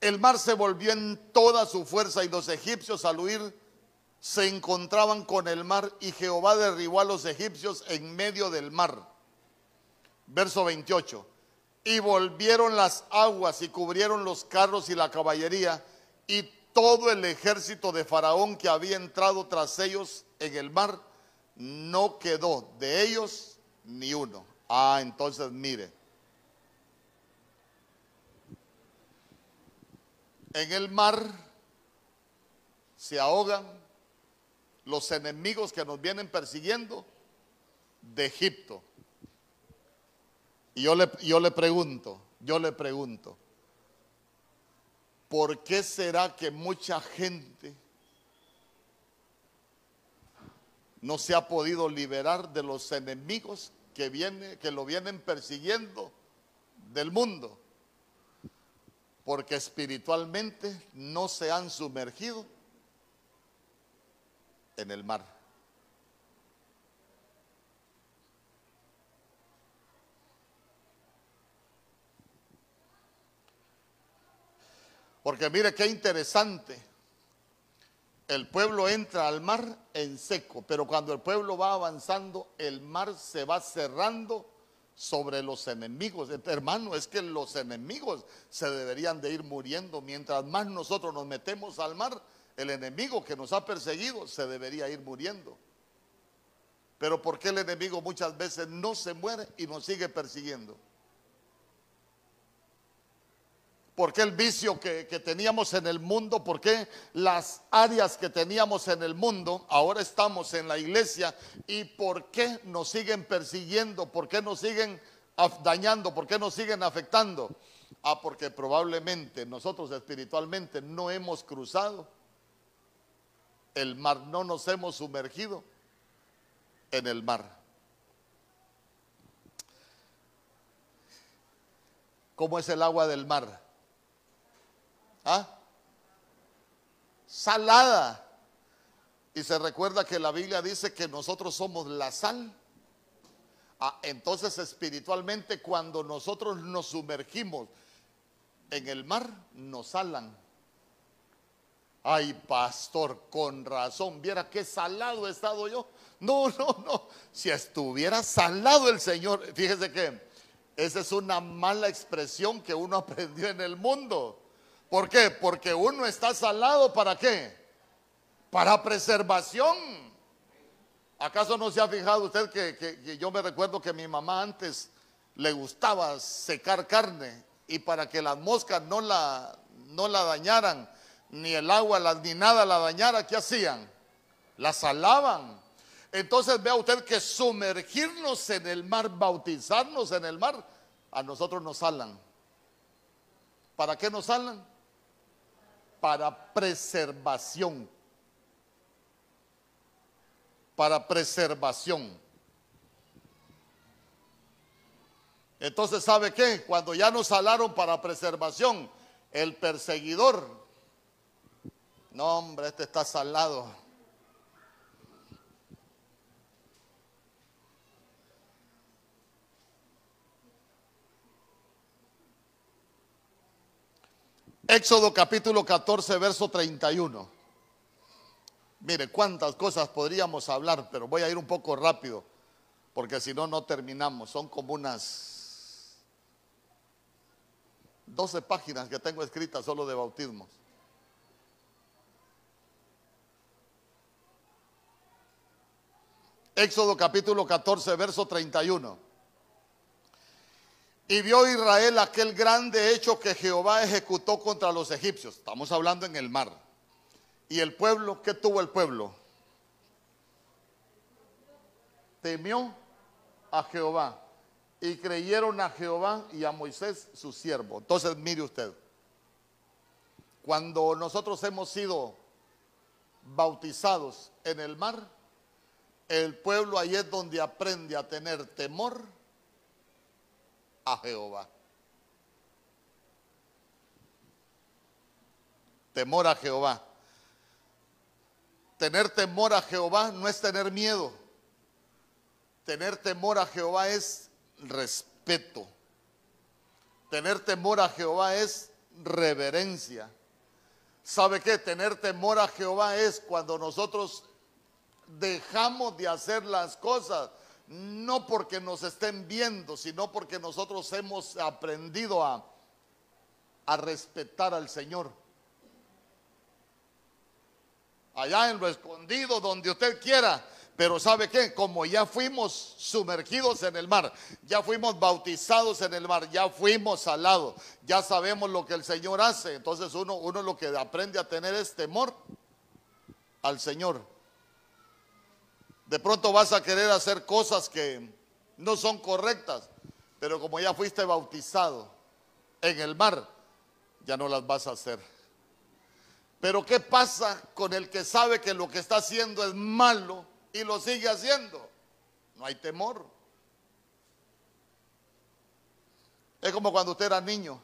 el mar se volvió en toda su fuerza y los egipcios al huir se encontraban con el mar y Jehová derribó a los egipcios en medio del mar. Verso 28. Y volvieron las aguas y cubrieron los carros y la caballería y todo el ejército de Faraón que había entrado tras ellos en el mar, no quedó de ellos ni uno. Ah, entonces mire. En el mar se ahogan los enemigos que nos vienen persiguiendo de Egipto. Y yo le, yo le pregunto, yo le pregunto, ¿por qué será que mucha gente no se ha podido liberar de los enemigos que, viene, que lo vienen persiguiendo del mundo? Porque espiritualmente no se han sumergido en el mar. Porque mire qué interesante. El pueblo entra al mar en seco, pero cuando el pueblo va avanzando, el mar se va cerrando sobre los enemigos. Hermano, es que los enemigos se deberían de ir muriendo. Mientras más nosotros nos metemos al mar, el enemigo que nos ha perseguido se debería ir muriendo. Pero ¿por qué el enemigo muchas veces no se muere y nos sigue persiguiendo? ¿Por qué el vicio que, teníamos en el mundo? ¿Por qué las áreas que teníamos en el mundo? Ahora estamos en la iglesia. ¿Y por qué nos siguen persiguiendo? ¿Por qué nos siguen dañando? ¿Por qué nos siguen afectando? Ah, porque probablemente nosotros espiritualmente no hemos cruzado el mar, no nos hemos sumergido en el mar. ¿Cómo es el agua del mar? ¿Ah? Salada. Y se recuerda que la Biblia dice que nosotros somos la sal. Ah, entonces espiritualmente cuando nosotros nos sumergimos en el mar, nos salan. Ay, pastor, con razón, viera qué salado he estado yo. No, no, no. Si estuviera salado el Señor, fíjese que esa es una mala expresión que uno aprendió en el mundo. ¿Por qué? Porque uno está salado para qué? Para preservación. ¿Acaso no se ha fijado usted que, yo me recuerdo que mi mamá antes le gustaba secar carne y para que las moscas no la, no la dañaran, ni el agua ni nada la dañara, ¿qué hacían? La salaban. Entonces vea usted que sumergirnos en el mar, bautizarnos en el mar, a nosotros nos salan. ¿Para qué nos salan? Para preservación. Para preservación. Entonces, ¿sabe qué? Cuando ya nos salaron para preservación, el perseguidor, no hombre, este está salado. Éxodo capítulo 14, verso 31. Mire, cuántas cosas podríamos hablar, pero voy a ir un poco rápido, porque si no, no terminamos. Son como unas 12 páginas que tengo escritas solo de bautismos. Éxodo capítulo 14, verso 31. Y vio Israel aquel grande hecho que Jehová ejecutó contra los egipcios. Estamos hablando en el mar. Y el pueblo, ¿qué tuvo el pueblo? Temió a Jehová. Y creyeron a Jehová y a Moisés, su siervo. Entonces, mire usted. Cuando nosotros hemos sido bautizados en el mar, el pueblo ahí es donde aprende a tener temor a Jehová. Temor a Jehová. Tener temor a Jehová no es tener miedo. Tener temor a Jehová es respeto. Tener temor a Jehová es reverencia. ¿Sabe qué? Tener temor a Jehová es cuando nosotros dejamos de hacer las cosas no porque nos estén viendo, sino porque nosotros hemos aprendido a, a respetar al Señor. Allá en lo escondido, donde usted quiera. Pero ¿sabe qué? Como ya fuimos sumergidos en el mar, ya fuimos bautizados en el mar, ya fuimos salados, ya sabemos lo que el Señor hace. Entonces uno, uno lo que aprende a tener es temor al Señor. De pronto vas a querer hacer cosas que no son correctas, pero como ya fuiste bautizado en el mar, ya no las vas a hacer. Pero ¿qué pasa con el que sabe que lo que está haciendo es malo y lo sigue haciendo? No hay temor. Es como cuando usted era niño.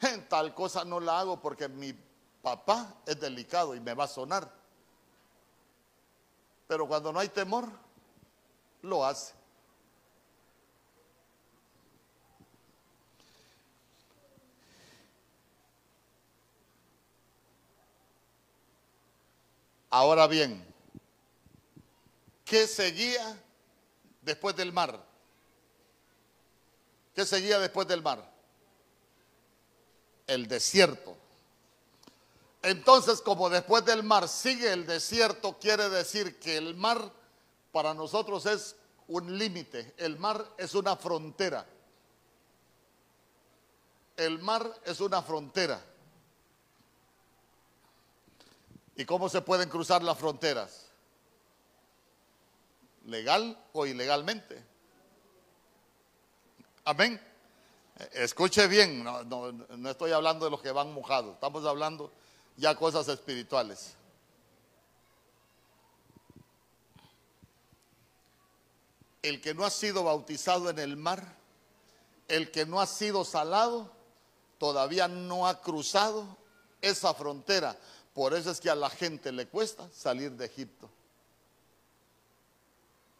En tal cosa no la hago porque mi papá es delicado y me va a sonar. Pero cuando no hay temor, lo hace. Ahora bien, ¿qué seguía después del mar? ¿Qué seguía después del mar? El desierto. Entonces, como después del mar sigue el desierto, quiere decir que el mar para nosotros es un límite, el mar es una frontera. El mar es una frontera. ¿Y cómo se pueden cruzar las fronteras? ¿Legal o ilegalmente? Amén. Escuche bien, no, no estoy hablando de los que van mojados, estamos hablando ya cosas espirituales. El que no ha sido bautizado en el mar, el que no ha sido salado, todavía no ha cruzado esa frontera. Por eso es que a la gente le cuesta salir de Egipto.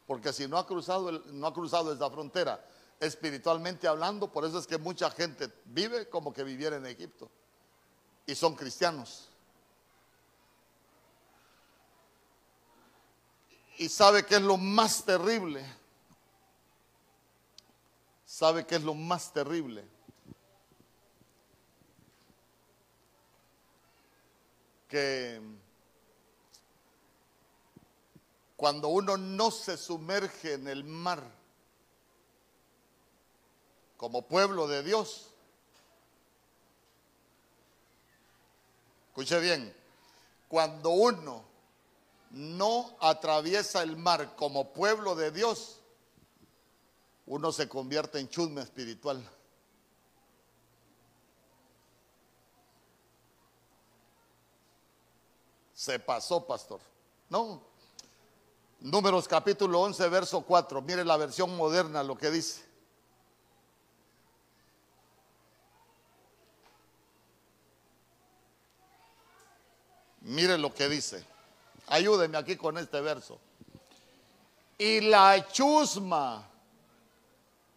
Porque si no ha cruzado, no ha cruzado esa frontera, espiritualmente hablando, por eso es que mucha gente vive como que viviera en Egipto y son cristianos. Y sabe que es lo más terrible. ¿Sabe qué es lo más terrible? Que cuando uno no se sumerge en el mar como pueblo de Dios, Escuche bien, cuando uno no atraviesa el mar como pueblo de Dios, uno se convierte en chusme espiritual. Se pasó, pastor. No. Números capítulo 11, verso 4. Mire la versión moderna lo que dice. Mire lo que dice. Ayúdeme aquí con este verso. Y la chusma.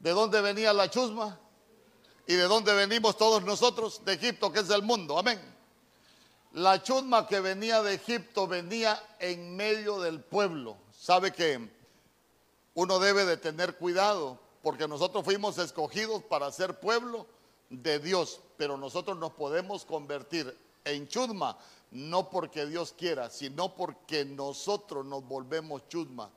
¿De dónde venía la chusma? ¿Y de dónde venimos todos nosotros? De Egipto, que es el mundo. Amén. La chusma que venía de Egipto venía en medio del pueblo. ¿Sabe que uno debe de tener cuidado? Porque nosotros fuimos escogidos para ser pueblo de Dios, pero nosotros nos podemos convertir en chusma no porque Dios quiera, sino porque nosotros nos volvemos chusma.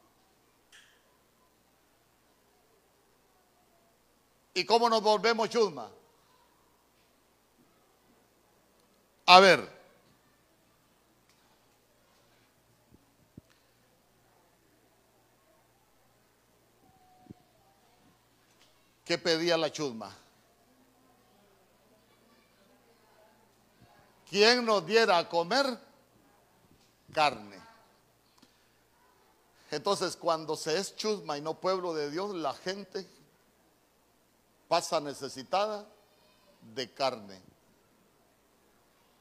¿Y cómo nos volvemos chusma? A ver. ¿Qué pedía la chusma? ¿Quién nos diera a comer? Carne. Entonces, cuando se es chusma y no pueblo de Dios, la gente pasa necesitada de carne.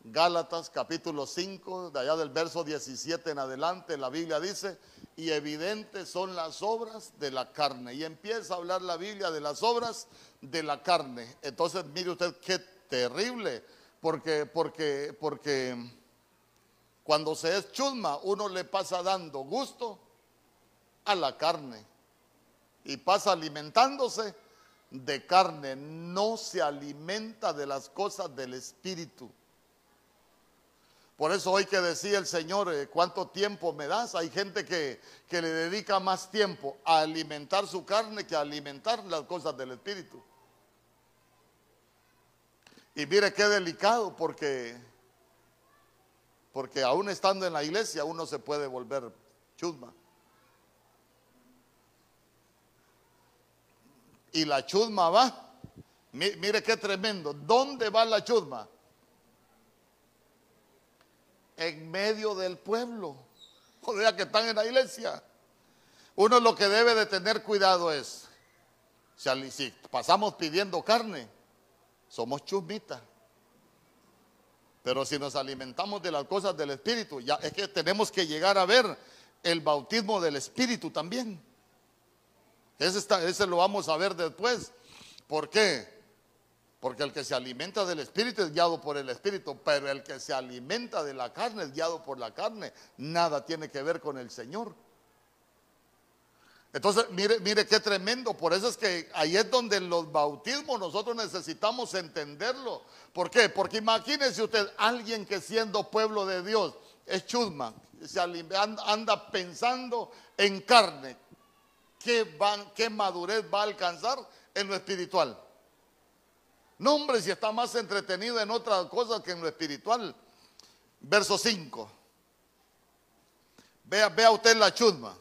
Gálatas capítulo 5, de allá del verso 17 en adelante, la Biblia dice, y evidentes son las obras de la carne. Y empieza a hablar la Biblia de las obras de la carne. Entonces, mire usted qué terrible, porque, porque, porque cuando se es chusma, uno le pasa dando gusto a la carne y pasa alimentándose de carne, no se alimenta de las cosas del espíritu. Por eso hoy que decía el Señor, eh, ¿cuánto tiempo me das? Hay gente que, que le dedica más tiempo a alimentar su carne que a alimentar las cosas del espíritu. Y mire qué delicado porque porque aún estando en la iglesia uno se puede volver chusma. Y la chusma va. Mire qué tremendo. ¿Dónde va la chusma? En medio del pueblo. O que están en la iglesia. Uno lo que debe de tener cuidado es, si pasamos pidiendo carne, somos chusmitas. Pero si nos alimentamos de las cosas del Espíritu, ya es que tenemos que llegar a ver el bautismo del Espíritu también. Ese, ese lo vamos a ver después. ¿Por qué? Porque el que se alimenta del Espíritu es guiado por el Espíritu, pero el que se alimenta de la carne es guiado por la carne. Nada tiene que ver con el Señor. Entonces, mire, mire qué tremendo. Por eso es que ahí es donde los bautismos nosotros necesitamos entenderlo. ¿Por qué? Porque imagínese usted, alguien que siendo pueblo de Dios es chusma, se anda pensando en carne. ¿Qué, van, ¿Qué madurez va a alcanzar en lo espiritual? No, hombre, si está más entretenido en otras cosas que en lo espiritual. Verso 5. Vea, vea usted la chusma.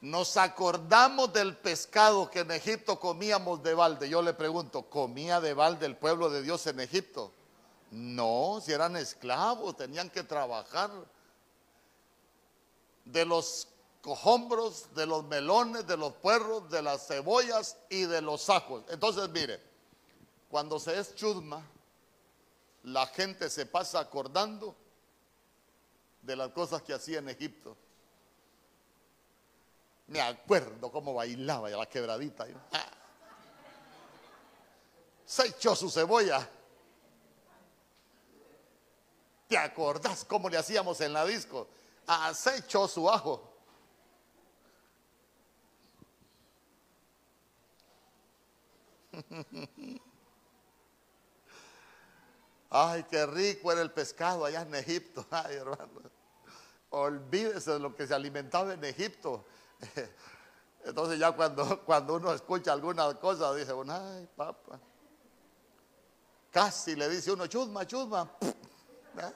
Nos acordamos del pescado que en Egipto comíamos de balde. Yo le pregunto, ¿comía de balde el pueblo de Dios en Egipto? No, si eran esclavos, tenían que trabajar. De los cojombros, de los melones, de los puerros, de las cebollas y de los ajos. Entonces, mire, cuando se es chusma, la gente se pasa acordando de las cosas que hacía en Egipto. Me acuerdo cómo bailaba ya la quebradita. Se echó su cebolla. ¿Te acordás cómo le hacíamos en la disco? Ah, se echó su ajo. Ay, qué rico era el pescado allá en Egipto. Ay, hermano. Olvídese de lo que se alimentaba en Egipto. Entonces ya cuando, cuando uno escucha alguna cosa, dice ay, papá. Casi le dice uno, chusma, chusma. ¿Eh?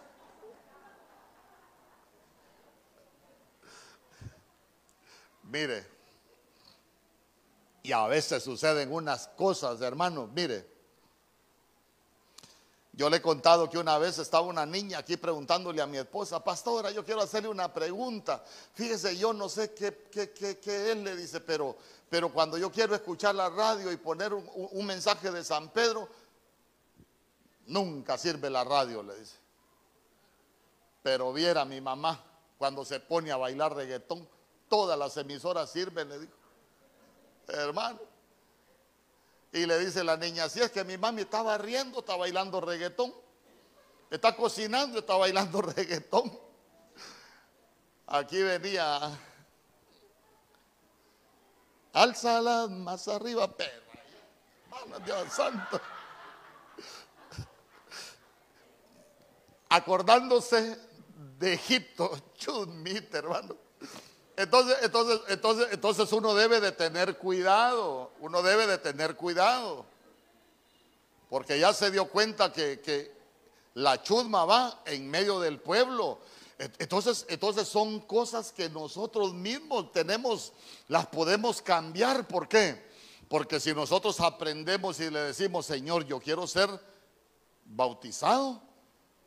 Mire, y a veces suceden unas cosas, hermano, mire. Yo le he contado que una vez estaba una niña aquí preguntándole a mi esposa, pastora, yo quiero hacerle una pregunta. Fíjese, yo no sé qué, él le dice, pero, pero cuando yo quiero escuchar la radio y poner un, un mensaje de San Pedro, nunca sirve la radio, le dice. Pero viera mi mamá cuando se pone a bailar reggaetón, todas las emisoras sirven, le dijo. Hermano. Y le dice la niña, si es que mi mami estaba riendo, está bailando reggaetón. Está cocinando, está bailando reggaetón. Aquí venía, alza más arriba, perra. Dios santo. Acordándose de Egipto, chumita, hermano. Entonces, entonces, entonces, entonces uno debe de tener cuidado, uno debe de tener cuidado, porque ya se dio cuenta que, la chusma va en medio del pueblo. Entonces, entonces son cosas que nosotros mismos tenemos, las podemos cambiar. ¿Por qué? Porque si nosotros aprendemos y le decimos, Señor, yo quiero ser bautizado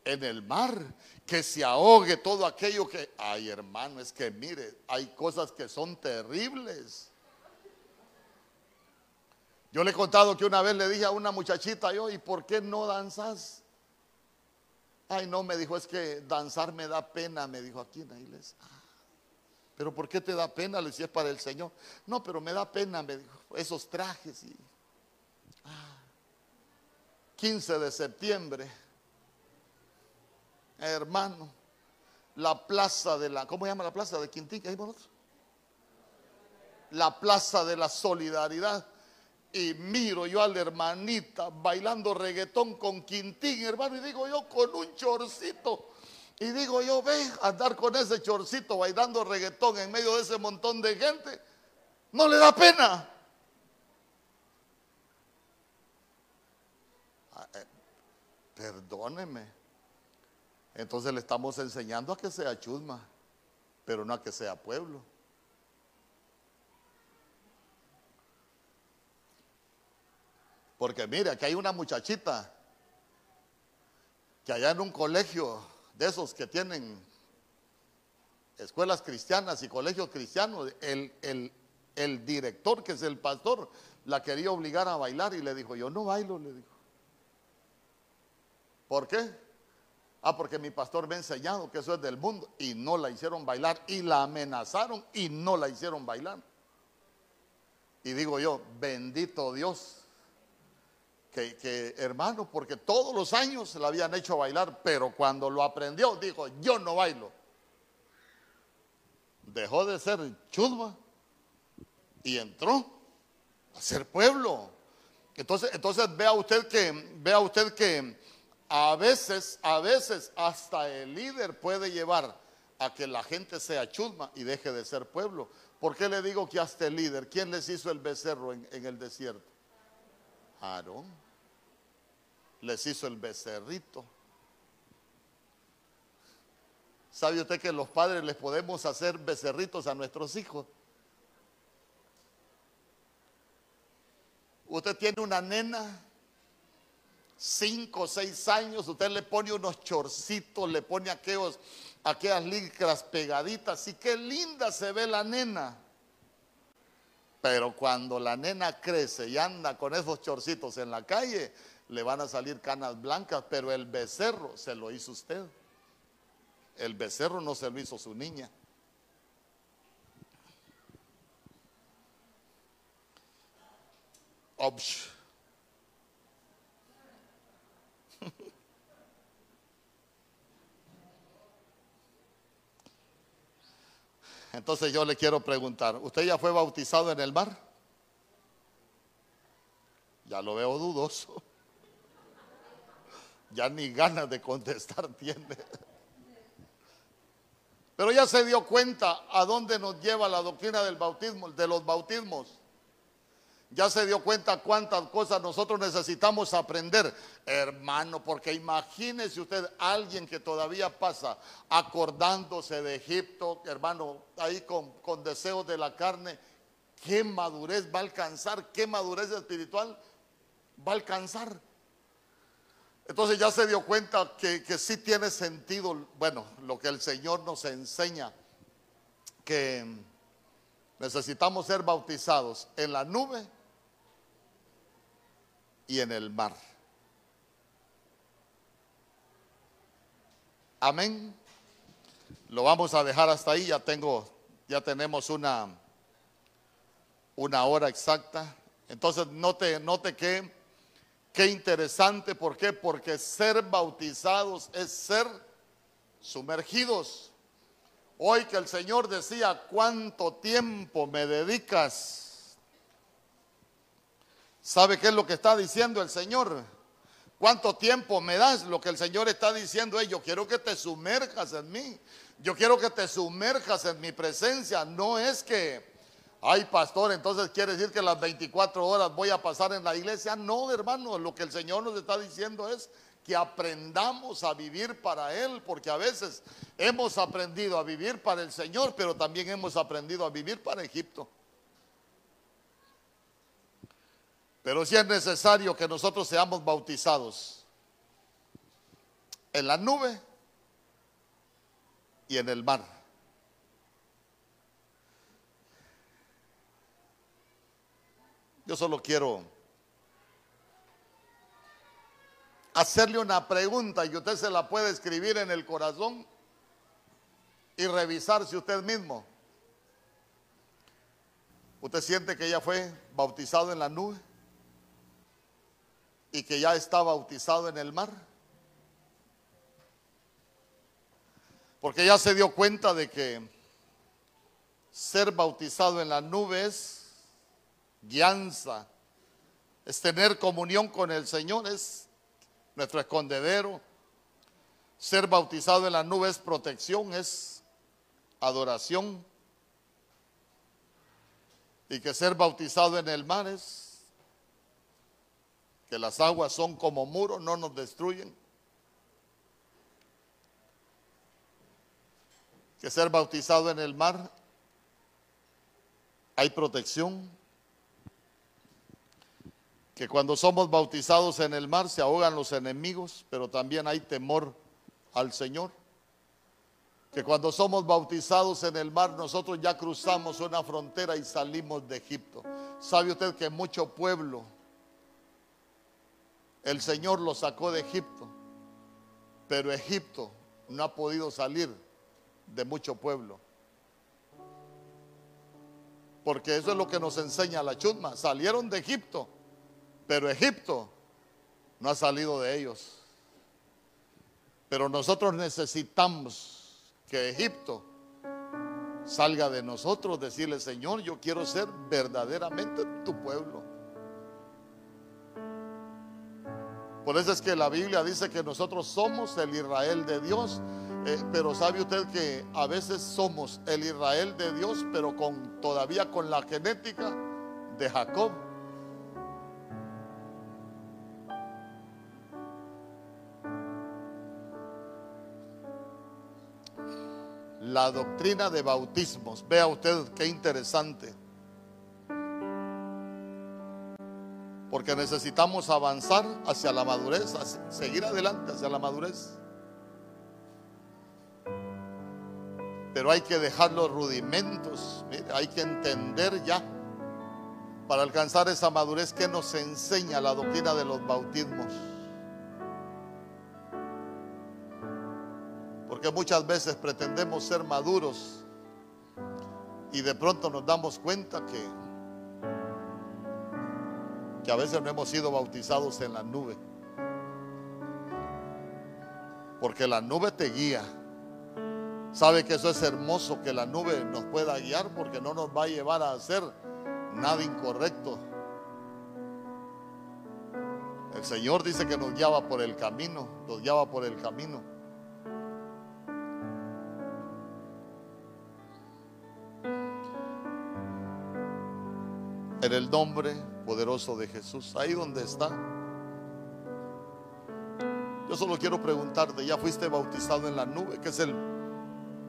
en el mar, que se ahogue todo aquello que, ay hermano, es que mire, hay cosas que son terribles. Yo le he contado que una vez le dije a una muchachita, yo, ¿y por qué no danzas? Ay, no, me dijo, es que danzar me da pena, me dijo aquí en la iglesia. Pero ¿por qué te da pena? Le decía, es para el Señor. No, pero me da pena, me dijo, esos trajes. Y, 15 ah, de septiembre hermano, la plaza de la, ¿cómo se llama la plaza de Quintín? ¿Qué La plaza de la solidaridad. Y miro yo a la hermanita bailando reggaetón con Quintín, hermano, y digo yo con un chorcito. Y digo yo, ve, andar con ese chorcito bailando reggaetón en medio de ese montón de gente, no le da pena. Ah, eh, perdóneme. Entonces le estamos enseñando a que sea chusma, pero no a que sea pueblo. Porque mire, aquí hay una muchachita que allá en un colegio de esos que tienen escuelas cristianas y colegios cristianos, el, el, el director, que es el pastor, la quería obligar a bailar y le dijo, yo no bailo, le dijo. ¿Por qué? Ah, porque mi pastor me ha enseñado que eso es del mundo y no la hicieron bailar y la amenazaron y no la hicieron bailar. Y digo yo, bendito Dios, que, hermano, porque todos los años la habían hecho bailar, pero cuando lo aprendió dijo, yo no bailo. Dejó de ser chusma y entró a ser pueblo. Entonces, entonces vea usted que, vea usted que a veces, a veces hasta el líder puede llevar a que la gente sea chusma y deje de ser pueblo. ¿Por qué le digo que hasta el líder? ¿Quién les hizo el becerro en, el desierto? Aarón. Les hizo el becerrito. ¿Sabe usted que los padres les podemos hacer becerritos a nuestros hijos? Usted tiene una nena cinco o seis años, usted le pone unos chorcitos, le pone aquellas licras pegaditas, y qué linda se ve la nena. Pero cuando la nena crece y anda con esos chorcitos en la calle, le van a salir canas blancas, pero el becerro se lo hizo usted. El becerro no se lo hizo su niña. Entonces yo le quiero preguntar, ¿usted ya fue bautizado en el mar? Ya lo veo dudoso. Ya ni ganas de contestar tiene. Pero ya se dio cuenta a dónde nos lleva la doctrina del bautismo, de los bautismos ya se dio cuenta cuántas cosas nosotros necesitamos aprender, hermano, porque imagínese usted alguien que todavía pasa acordándose de Egipto, hermano, ahí con, deseos de la carne, qué madurez va a alcanzar, qué madurez espiritual va a alcanzar. Entonces ya se dio cuenta que, que sí tiene sentido, bueno, lo que el Señor nos enseña, que necesitamos ser bautizados en la nube y en el mar. Amén. Lo vamos a dejar hasta ahí. Ya tengo, ya tenemos una, una hora exacta. Entonces note, note que, qué interesante. ¿Por qué? Porque ser bautizados es ser sumergidos. Hoy que el Señor decía, ¿cuánto tiempo me dedicas? ¿Sabe qué es lo que está diciendo el Señor? ¿Cuánto tiempo me das? Lo que el Señor está diciendo es, yo quiero que te sumerjas en mí. Yo quiero que te sumerjas en mi presencia. No es que, ay pastor, entonces quiere decir que las 24 horas voy a pasar en la iglesia. No, hermano, lo que el Señor nos está diciendo es que aprendamos a vivir para Él, porque a veces hemos aprendido a vivir para el Señor, pero también hemos aprendido a vivir para Egipto. Pero si es necesario que nosotros seamos bautizados en la nube y en el mar. Yo solo quiero hacerle una pregunta y usted se la puede escribir en el corazón y revisarse usted mismo. ¿Usted siente que ya fue bautizado en la nube? Y que ya está bautizado en el mar. Porque ya se dio cuenta de que ser bautizado en la nube es guianza, es tener comunión con el Señor, es nuestro escondedero. Ser bautizado en la nube es protección, es adoración. Y que ser bautizado en el mar es que las aguas son como muros, no nos destruyen. Que ser bautizado en el mar hay protección. Que cuando somos bautizados en el mar se ahogan los enemigos, pero también hay temor al Señor. Que cuando somos bautizados en el mar nosotros ya cruzamos una frontera y salimos de Egipto. ¿Sabe usted que mucho pueblo el Señor lo sacó de Egipto, pero Egipto no ha podido salir de mucho pueblo. Porque eso es lo que nos enseña la chusma. Salieron de Egipto, pero Egipto no ha salido de ellos. Pero nosotros necesitamos que Egipto salga de nosotros, decirle, Señor, yo quiero ser verdaderamente tu pueblo. Por eso es que la Biblia dice que nosotros somos el Israel de Dios. Eh, pero sabe usted que a veces somos el Israel de Dios, pero con todavía con la genética de Jacob. La doctrina de bautismos. Vea usted qué interesante. Porque necesitamos avanzar hacia la madurez, seguir adelante hacia la madurez. Pero hay que dejar los rudimentos, hay que entender ya para alcanzar esa madurez que nos enseña la doctrina de los bautismos. Porque muchas veces pretendemos ser maduros y de pronto nos damos cuenta que que a veces no hemos sido bautizados en la nube. Porque la nube te guía. Sabe que eso es hermoso, que la nube nos pueda guiar porque no nos va a llevar a hacer nada incorrecto. El Señor dice que nos guiaba por el camino, nos guiaba por el camino. En el nombre poderoso de Jesús, ahí donde está. Yo solo quiero preguntarte, ¿ya fuiste bautizado en la nube? Que es el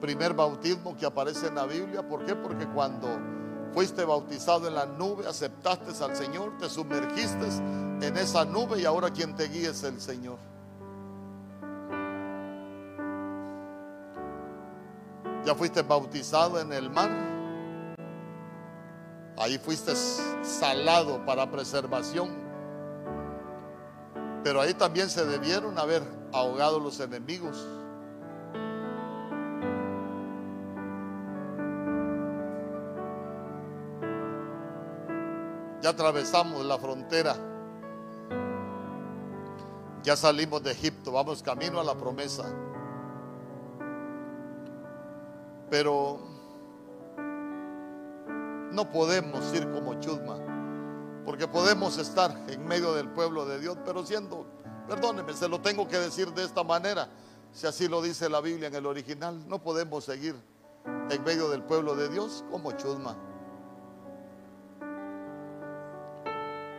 primer bautismo que aparece en la Biblia. ¿Por qué? Porque cuando fuiste bautizado en la nube, aceptaste al Señor, te sumergiste en esa nube y ahora quien te guía es el Señor. Ya fuiste bautizado en el mar. Ahí fuiste salado para preservación. Pero ahí también se debieron haber ahogado los enemigos. Ya atravesamos la frontera. Ya salimos de Egipto, vamos camino a la promesa. Pero no podemos ir como chusma, porque podemos estar en medio del pueblo de Dios, pero siendo Perdóneme, se lo tengo que decir de esta manera. Si así lo dice la Biblia en el original, no podemos seguir en medio del pueblo de Dios como chusma.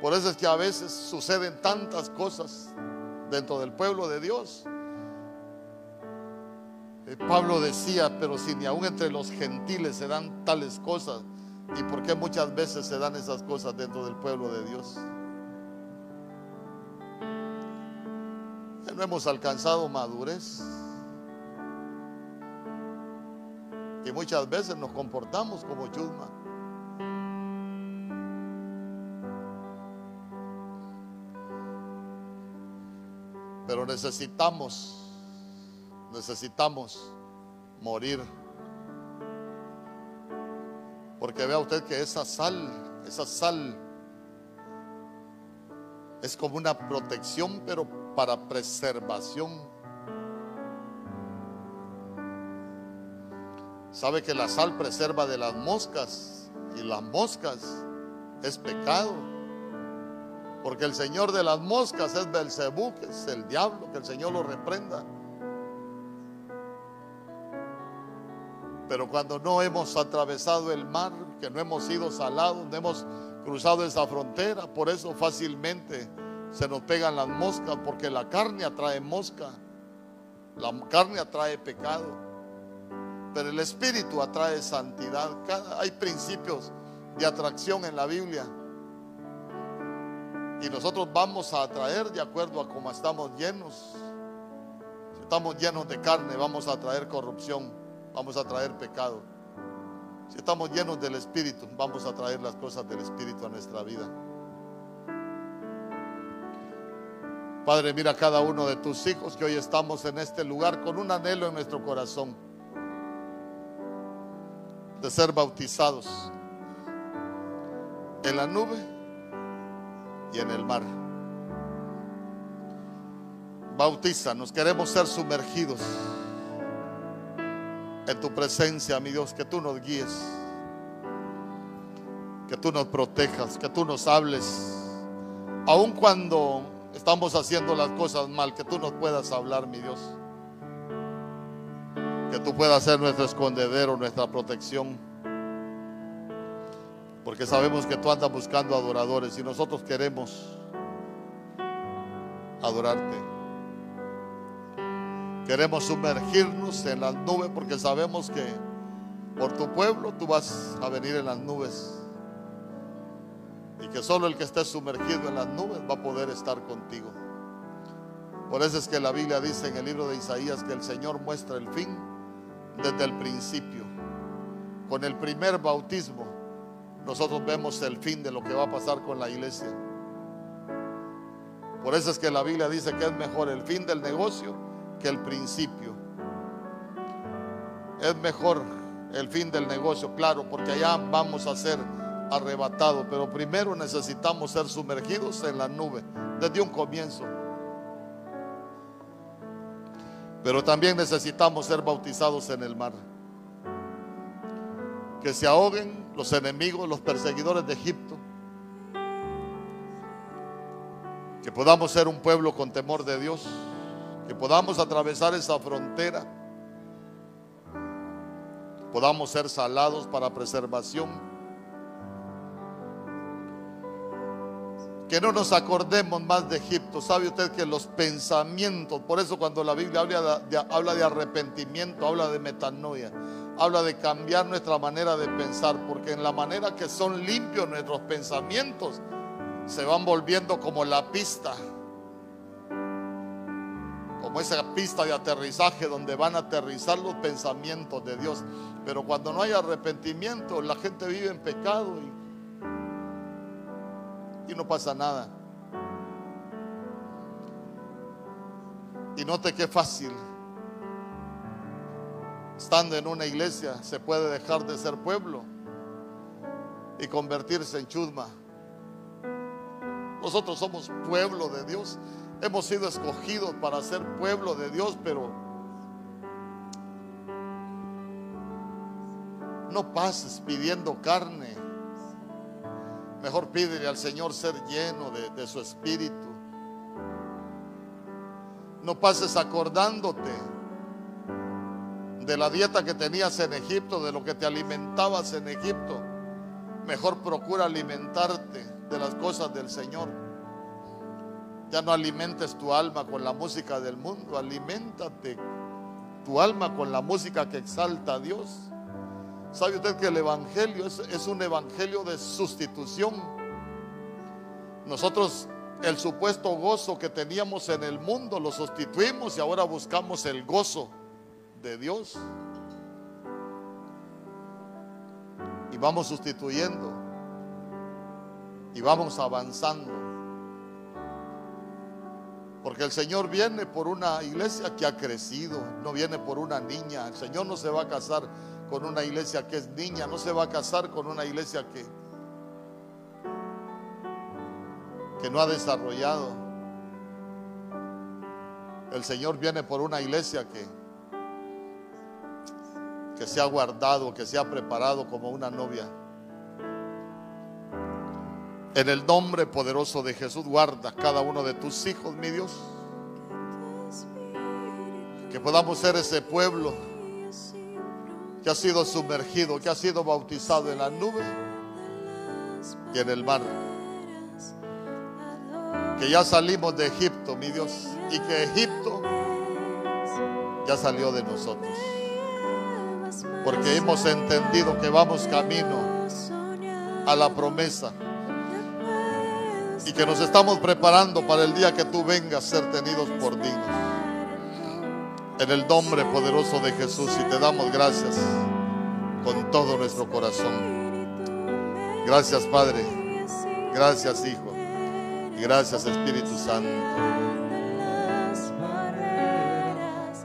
Por eso es que a veces suceden tantas cosas dentro del pueblo de Dios. Eh, Pablo decía, pero si ni aún entre los gentiles se dan tales cosas, ¿y por qué muchas veces se dan esas cosas dentro del pueblo de Dios? No hemos alcanzado madurez. Y muchas veces nos comportamos como chusma. Pero necesitamos, necesitamos morir. Porque vea usted que esa sal, esa sal es como una protección, pero para preservación. Sabe que la sal preserva de las moscas y las moscas es pecado. Porque el Señor de las moscas es Belcebú, es el diablo, que el Señor lo reprenda. Pero cuando no hemos atravesado el mar, que no hemos sido salados, no hemos cruzado esa frontera, por eso fácilmente se nos pegan las moscas, porque la carne atrae mosca, la carne atrae pecado, pero el espíritu atrae santidad. hay principios de atracción en la Biblia. Y nosotros vamos a atraer de acuerdo a cómo estamos llenos. Si estamos llenos de carne, vamos a atraer corrupción, vamos a traer pecado. Si estamos llenos del Espíritu, vamos a traer las cosas del Espíritu a nuestra vida. Padre, mira a cada uno de tus hijos que hoy estamos en este lugar con un anhelo en nuestro corazón de ser bautizados en la nube y en el mar. Bautiza, nos queremos ser sumergidos en tu presencia, mi Dios, que tú nos guíes, que tú nos protejas, que tú nos hables, aun cuando estamos haciendo las cosas mal, que tú nos puedas hablar, mi Dios. Que tú puedas ser nuestro escondedero, nuestra protección. Porque sabemos que tú andas buscando adoradores y nosotros queremos adorarte. Queremos sumergirnos en las nubes porque sabemos que por tu pueblo tú vas a venir en las nubes. Y que solo el que esté sumergido en las nubes va a poder estar contigo. Por eso es que la Biblia dice en el libro de Isaías que el Señor muestra el fin desde el principio. Con el primer bautismo nosotros vemos el fin de lo que va a pasar con la iglesia. Por eso es que la Biblia dice que es mejor el fin del negocio que el principio. Es mejor el fin del negocio, claro, porque allá vamos a ser arrebatados, pero primero necesitamos ser sumergidos en la nube desde un comienzo. Pero también necesitamos ser bautizados en el mar. Que se ahoguen los enemigos, los perseguidores de Egipto. Que podamos ser un pueblo con temor de Dios que podamos atravesar esa frontera, podamos ser salados para preservación, que no nos acordemos más de Egipto. ¿Sabe usted que los pensamientos, por eso cuando la Biblia habla de, arrepentimiento, habla de metanoia, habla de cambiar nuestra manera de pensar, porque en la manera que son limpios nuestros pensamientos, se van volviendo como la pista como esa pista de aterrizaje donde van a aterrizar los pensamientos de Dios. Pero cuando no hay arrepentimiento, la gente vive en pecado y, no pasa nada. Y note qué fácil. Estando en una iglesia se puede dejar de ser pueblo y convertirse en chusma. Nosotros somos pueblo de Dios. Hemos sido escogidos para ser pueblo de Dios, pero no pases pidiendo carne. Mejor pídele al Señor ser lleno de, de su espíritu. No pases acordándote de la dieta que tenías en Egipto, de lo que te alimentabas en Egipto. Mejor procura alimentarte de las cosas del Señor. Ya no alimentes tu alma con la música del mundo, aliméntate tu alma con la música que exalta a Dios. ¿Sabe usted que el Evangelio es, es un Evangelio de sustitución? Nosotros el supuesto gozo que teníamos en el mundo lo sustituimos y ahora buscamos el gozo de Dios. Y vamos sustituyendo y vamos avanzando. Porque el Señor viene por una iglesia que ha crecido, no viene por una niña. El Señor no se va a casar con una iglesia que es niña, no se va a casar con una iglesia que, que no ha desarrollado. El Señor viene por una iglesia que, que se ha guardado, que se ha preparado como una novia. En el nombre poderoso de Jesús, guarda cada uno de tus hijos, mi Dios. Que podamos ser ese pueblo que ha sido sumergido, que ha sido bautizado en la nube y en el mar. Que ya salimos de Egipto, mi Dios, y que Egipto ya salió de nosotros. Porque hemos entendido que vamos camino a la promesa y que nos estamos preparando para el día que tú vengas a ser tenidos por dignos. En el nombre poderoso de Jesús y te damos gracias con todo nuestro corazón. Gracias Padre, gracias Hijo y gracias Espíritu Santo.